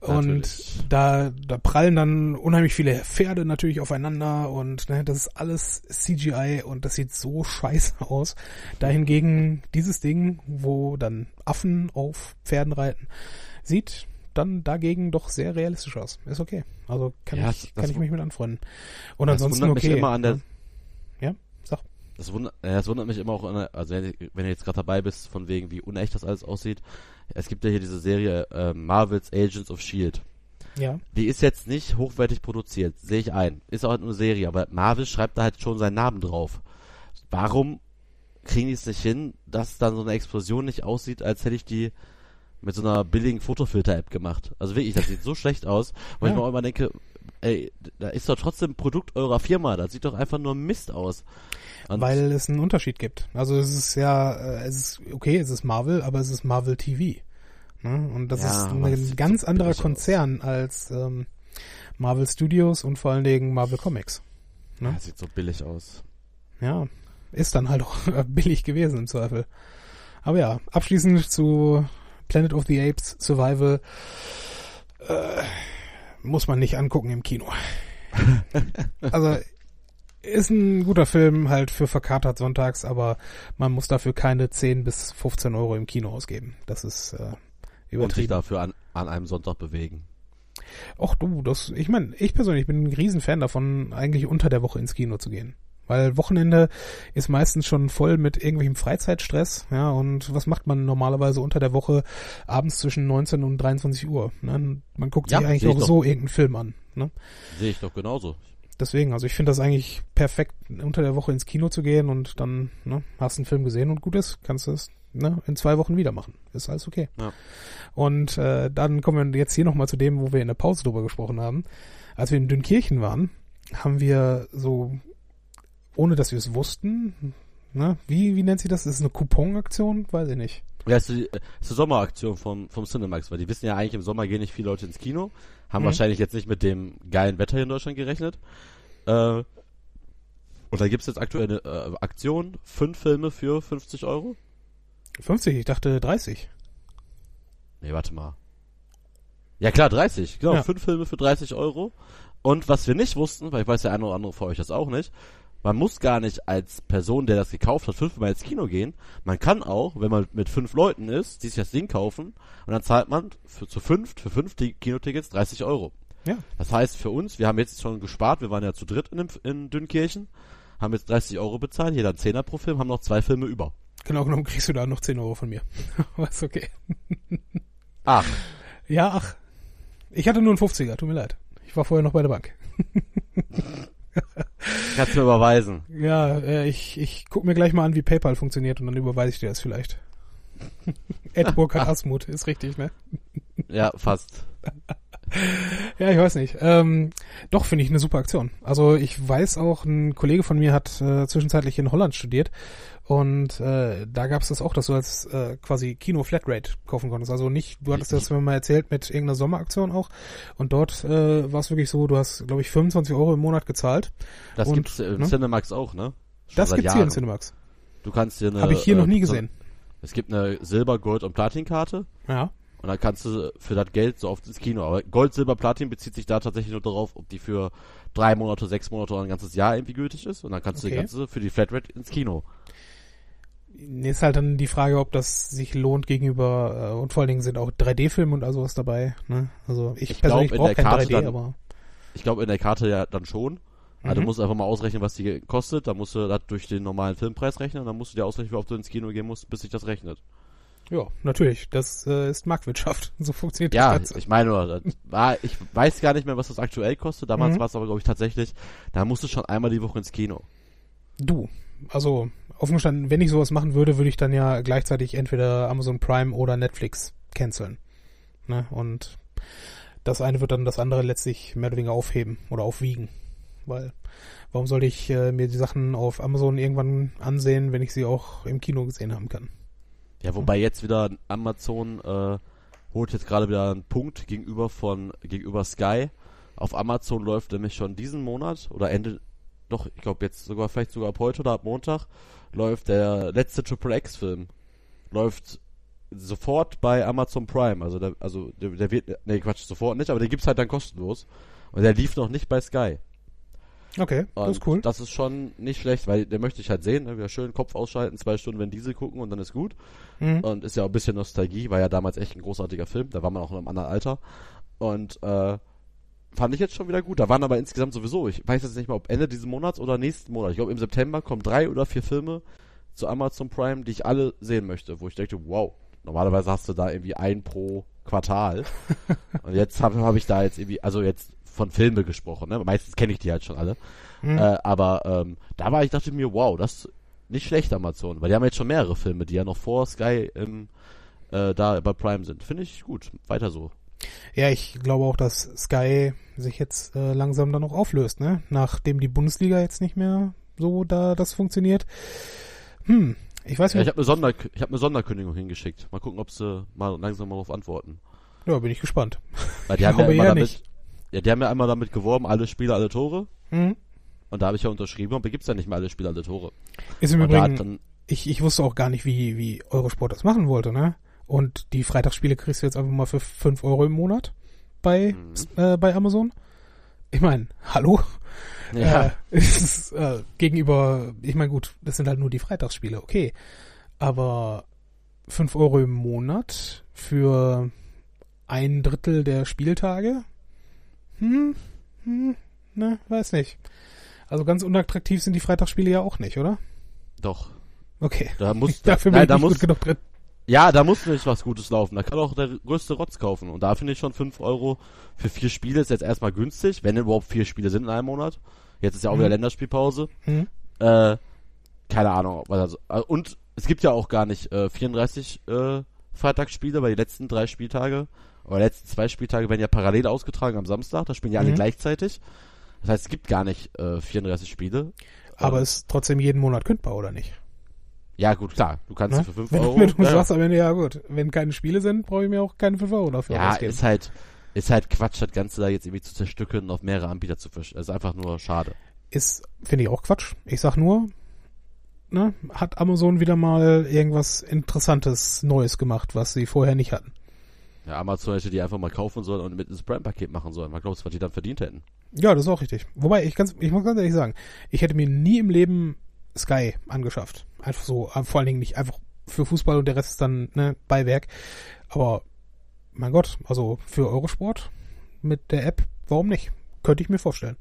Und da, da prallen dann unheimlich viele Pferde natürlich aufeinander und ne, das ist alles CGI und das sieht so scheiße aus. Dahingegen dieses Ding, wo dann Affen auf Pferden reiten, sieht dann dagegen doch sehr realistisch aus. Ist okay. Also kann Ja, ich, kann ich mich mit anfreunden. Und ansonsten wundert mich okay. immer an der- ne? Das wundert, äh, das wundert mich immer auch, an also wenn, wenn du jetzt gerade dabei bist, von wegen wie unecht das alles aussieht. Es gibt ja hier diese Serie äh, Marvel's Agents of S.H.I.E.L.D. Ja, Die ist jetzt nicht hochwertig produziert, sehe ich ein. Ist auch halt nur eine Serie, aber Marvel schreibt da halt schon seinen Namen drauf. Warum kriegen die es nicht hin, dass dann so eine Explosion nicht aussieht, als hätte ich die mit so einer billigen Fotofilter-App gemacht? Also wirklich, das sieht so schlecht aus, wo Ja. ich mir auch immer denke, ey, da ist doch trotzdem ein Produkt eurer Firma, das sieht doch einfach nur Mist aus. Und weil es einen Unterschied gibt. Also es ist ja, äh, es ist okay, es ist Marvel, aber es ist Marvel TV. Ne? Und das Ja, ist ein ganz anderer billig aus. Konzern als ähm, Marvel Studios und vor allen Dingen Marvel Comics. ja, das sieht so billig aus. Ja, ist dann halt auch billig gewesen im Zweifel. Aber ja, abschließend zu Planet of the Apes Survival äh, muss man nicht angucken im Kino. also ist ein guter Film halt für verkatert sonntags, aber man muss dafür keine 10 bis 15 Euro im Kino ausgeben. Das ist äh, Und sich übertrieben. dafür an, an einem Sonntag bewegen. Och du, das, ich meine, ich persönlich bin ein Riesenfan davon, eigentlich unter der Woche ins Kino zu gehen. Weil Wochenende ist meistens schon voll mit irgendwelchem Freizeitstress, ja, und was macht man normalerweise unter der Woche abends zwischen 19 und 23 Uhr? Ne? Man guckt Ja, sich eigentlich auch doch. so irgendeinen Film an. Ne? Sehe ich doch genauso. Deswegen, also ich finde das eigentlich perfekt, unter der Woche ins Kino zu gehen und dann ne, hast einen Film gesehen und gut ist, kannst du es ne, in zwei Wochen wieder machen. Ist alles okay. Ja. Und äh, dann kommen wir jetzt hier nochmal zu dem, wo wir in der Pause drüber gesprochen haben. Als wir in Dünkirchen waren, haben wir so, ohne dass wir es wussten, ne, wie, wie nennt sich das? Ist es eine Couponaktion? Weiß ich nicht. Ja, ist die, ist die Sommeraktion vom, vom Cinemax, weil die wissen ja eigentlich, im Sommer gehen nicht viele Leute ins Kino, haben Mhm. wahrscheinlich jetzt nicht mit dem geilen Wetter hier in Deutschland gerechnet. Äh, und da gibt's jetzt aktuell eine äh, Aktion, fünf Filme für 50 Euro. 50, ich dachte 30. Nee, warte mal. Ja klar, 30. Genau, Ja. fünf Filme für 30 Euro. Und was wir nicht wussten, weil ich weiß, der eine oder andere von euch das auch nicht, man muss gar nicht als Person, der das gekauft hat, fünfmal ins Kino gehen. Man kann auch, wenn man mit fünf Leuten ist, die sich das Ding kaufen, und dann zahlt man für, zu fünft, für fünf Ti- Kinotickets 30 Euro. Ja. Das heißt für uns, wir haben jetzt schon gespart, wir waren ja zu dritt in, dem, in Dünnkirchen, haben jetzt 30 Euro bezahlt, jeder einen Zehner pro Film, haben noch zwei Filme über. Genau genommen kriegst du da noch 10 Euro von mir. Aber ist okay. Ach, Ja, ach. Ich hatte nur einen 50er, tut mir leid. Ich war vorher noch bei der Bank. kannst du mir überweisen. Ja, äh, ich, ich guck mir gleich mal an, wie PayPal funktioniert und dann überweise ich dir das vielleicht. Ed Burkhard Asmuth, ist richtig, ne? Ja, fast. Ja, ich weiß nicht. Ähm, doch, finde ich eine super Aktion. Also ich weiß auch, ein Kollege von mir hat äh, zwischenzeitlich in Holland studiert und äh, da gab es das auch, dass du als äh, quasi Kino-Flatrate kaufen konntest. Also nicht, du hattest das mir mal erzählt mit irgendeiner Sommeraktion auch und dort äh, war es wirklich so, du hast, glaube ich, 25 Euro im Monat gezahlt. Das Und, gibt's im ne? Cinemax auch, ne? Schon Das gibt's hier Jahren. in Cinemax. Du kannst dir eine. Habe ich hier äh, noch nie gesehen. Es gibt eine Silber, Gold und Platin-Karte Ja. und dann kannst du für das Geld so oft ins Kino. Aber Gold, Silber, Platin bezieht sich da tatsächlich nur darauf, ob die für drei Monate, sechs Monate oder ein ganzes Jahr irgendwie gültig ist. Und dann kannst du die Okay. ganze für die Flatrate ins Kino. Ist halt dann die Frage, ob das sich lohnt gegenüber, äh, und vor allen Dingen sind auch 3D-Filme und all sowas dabei. Ne? Also ich, Ich persönlich brauche kein Karte 3D, dann- aber Ich glaube in der Karte ja dann schon. Also du Mhm. musst einfach mal ausrechnen, was die kostet. Da musst du das durch den normalen Filmpreis rechnen. Dann musst du dir ausrechnen, wie oft du ins Kino gehen musst, bis sich das rechnet. ja, natürlich, das äh, ist Marktwirtschaft. So funktioniert Ja, das Ganze. ich meine, nur, war, ich weiß gar nicht mehr, was das aktuell kostet. Damals Mhm. war es aber, glaube ich, tatsächlich, da musst du schon einmal die Woche ins Kino. Du, also offen gestanden, wenn ich sowas machen würde, würde ich dann ja gleichzeitig entweder Amazon Prime oder Netflix canceln. Ne? Und das eine wird dann das andere letztlich mehr oder weniger aufheben oder aufwiegen. Weil, warum sollte ich äh, mir die Sachen auf Amazon irgendwann ansehen, wenn ich sie auch im Kino gesehen haben kann? Ja, wobei jetzt wieder Amazon äh, holt jetzt gerade wieder einen Punkt gegenüber von gegenüber Sky. Auf Amazon läuft nämlich schon diesen Monat oder Ende, doch, ich glaube jetzt sogar vielleicht sogar ab heute oder ab Montag läuft der letzte Triple X Film läuft sofort bei Amazon Prime. Also der, also der, der wird, nee Quatsch, sofort nicht, aber der gibt's halt dann kostenlos und der lief noch nicht bei Sky. Okay, Und das ist cool. Das ist schon nicht schlecht, weil der möchte ich halt sehen, ne? wieder schön Kopf ausschalten, zwei Stunden wenn Diesel gucken und dann ist gut. Mhm. Und ist ja auch ein bisschen Nostalgie, war ja damals echt ein großartiger Film, da war man auch in einem anderen Alter. Und äh, fand ich jetzt schon wieder gut. Da waren aber insgesamt sowieso, ich weiß jetzt nicht mal, ob Ende dieses Monats oder nächsten Monat. Ich glaube im September kommen drei oder vier Filme zu Amazon Prime, die ich alle sehen möchte, wo ich denke, wow, normalerweise hast du da irgendwie ein pro Quartal. und jetzt habe hab ich da jetzt irgendwie, also jetzt von Filme gesprochen, ne? Meistens kenne ich die halt schon alle. Mhm. Äh, aber ähm, da war ich, dachte mir, wow, das ist nicht schlecht Amazon, weil die haben jetzt schon mehrere Filme, die ja noch vor Sky im, äh, da bei Prime sind. Finde ich gut. Weiter so. Ja, ich glaube auch, dass Sky sich jetzt äh, langsam dann auch auflöst, ne? Nachdem die Bundesliga jetzt nicht mehr so da das funktioniert. Hm, ich weiß Ja, nicht. ich habe eine, Sonder ich hab eine Sonderkündigung hingeschickt. Mal gucken, ob sie mal langsam mal darauf antworten. ja, bin ich gespannt. Weil die Ich haben ja immer damit, nicht. ja, die haben ja einmal damit geworben, alle Spiele, alle Tore. Hm. Und da habe ich ja unterschrieben, aber gibt's ja nicht mehr alle Spiele, alle Tore. Ist im Und da Übrigen, ich, ich wusste auch gar nicht, wie, wie Eurosport das machen wollte, ne? Und die Freitagsspiele kriegst du jetzt einfach mal für 5 Euro im Monat bei, Mhm. äh, bei Amazon. Ich meine, hallo? ja, Äh, ist, äh, gegenüber, ich meine, gut, das sind halt nur die Freitagsspiele, okay. Aber 5 Euro im Monat für ein Drittel der Spieltage? Hm, hm, ne, weiß nicht. Also ganz unattraktiv sind die Freitagsspiele ja auch nicht, oder? doch. Okay. Da muss, da, Dafür bin nein, ich da nicht muss, gut genug drin. Ja, da muss nicht was Gutes laufen. Da kann auch der größte Rotz kaufen. Und da finde ich schon 5 Euro für vier Spiele ist jetzt erstmal günstig, wenn überhaupt vier Spiele sind in einem Monat. Jetzt ist ja auch Mhm. wieder Länderspielpause. Hm? Äh, keine Ahnung. Was also, und es gibt ja auch gar nicht äh, 34 äh, Freitagsspiele, weil die letzten drei Spieltage, oder die letzten zwei Spieltage werden ja parallel ausgetragen am Samstag. Da spielen ja alle Mhm. gleichzeitig. Das heißt, es gibt gar nicht äh, 34 Spiele. Aber Ähm, ist trotzdem jeden Monat kündbar, oder nicht? Ja, gut, klar. Du kannst Ne? für 5 Wenn, Euro. wenn du ja, sagst am Ende, ja gut, wenn keine Spiele sind, brauche ich mir auch keine 5 Euro dafür Ja, ausgeben. ist halt, ist halt Quatsch, das Ganze da jetzt irgendwie zu zerstückeln und auf mehrere Anbieter zu verstellen. ist einfach nur schade. ist, finde ich auch Quatsch. Ich sag nur, ne, hat Amazon wieder mal irgendwas Interessantes Neues gemacht, was sie vorher nicht hatten. Ja, Amazon hätte die einfach mal kaufen sollen und mit ins Prime-Paket machen sollen. Man glaubt, was die dann verdient hätten. Ja, das ist auch richtig. Wobei, ich, ganz, ich muss ganz ehrlich sagen, ich hätte mir nie im Leben Sky angeschafft. Einfach so, äh, vor allen Dingen nicht einfach für Fußball und der Rest ist dann ne, Beiwerk. Aber, mein Gott, also für Eurosport mit der App, warum nicht? Könnte ich mir vorstellen.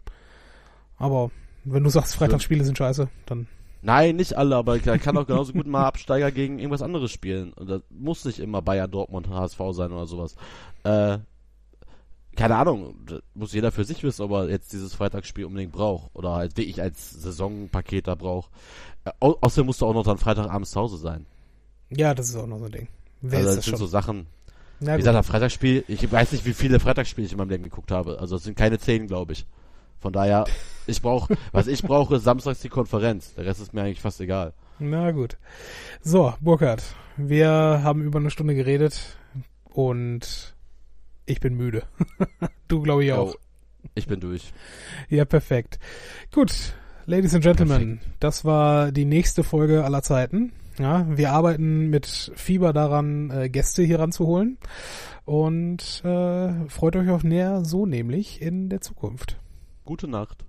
Aber wenn du sagst, Freitagsspiele sind scheiße, dann Nein, nicht alle, aber da kann auch genauso gut mal Absteiger gegen irgendwas anderes spielen. Und das muss nicht immer Bayern, Dortmund, HSV sein oder sowas. Äh, keine Ahnung, muss jeder für sich wissen, ob er jetzt dieses Freitagsspiel unbedingt braucht. Oder halt wirklich als Saisonpaket da braucht. Äh, au außerdem musst du auch noch dann Freitagabends zu Hause sein. ja, das ist auch noch so ein Ding. Wer also das das sind schon? so Sachen, Na Wie gut. gesagt, Freitagsspiel, ich weiß nicht, wie viele Freitagsspiele ich in meinem Leben geguckt habe. Also es sind keine zehn, glaube ich. Von daher, ich brauche, was ich brauche, ist samstags die Konferenz. Der Rest ist mir eigentlich fast egal. Na gut. So, Burkhard, wir haben über eine Stunde geredet und ich bin müde. du glaube ich auch. Oh, ich bin durch. Ja, perfekt. Gut, Ladies and Gentlemen, das war die nächste Folge aller Zeiten. Ja, wir arbeiten mit Fieber daran, äh, Gäste hier ranzuholen und äh, freut euch auf näher so nämlich in der Zukunft. Gute Nacht.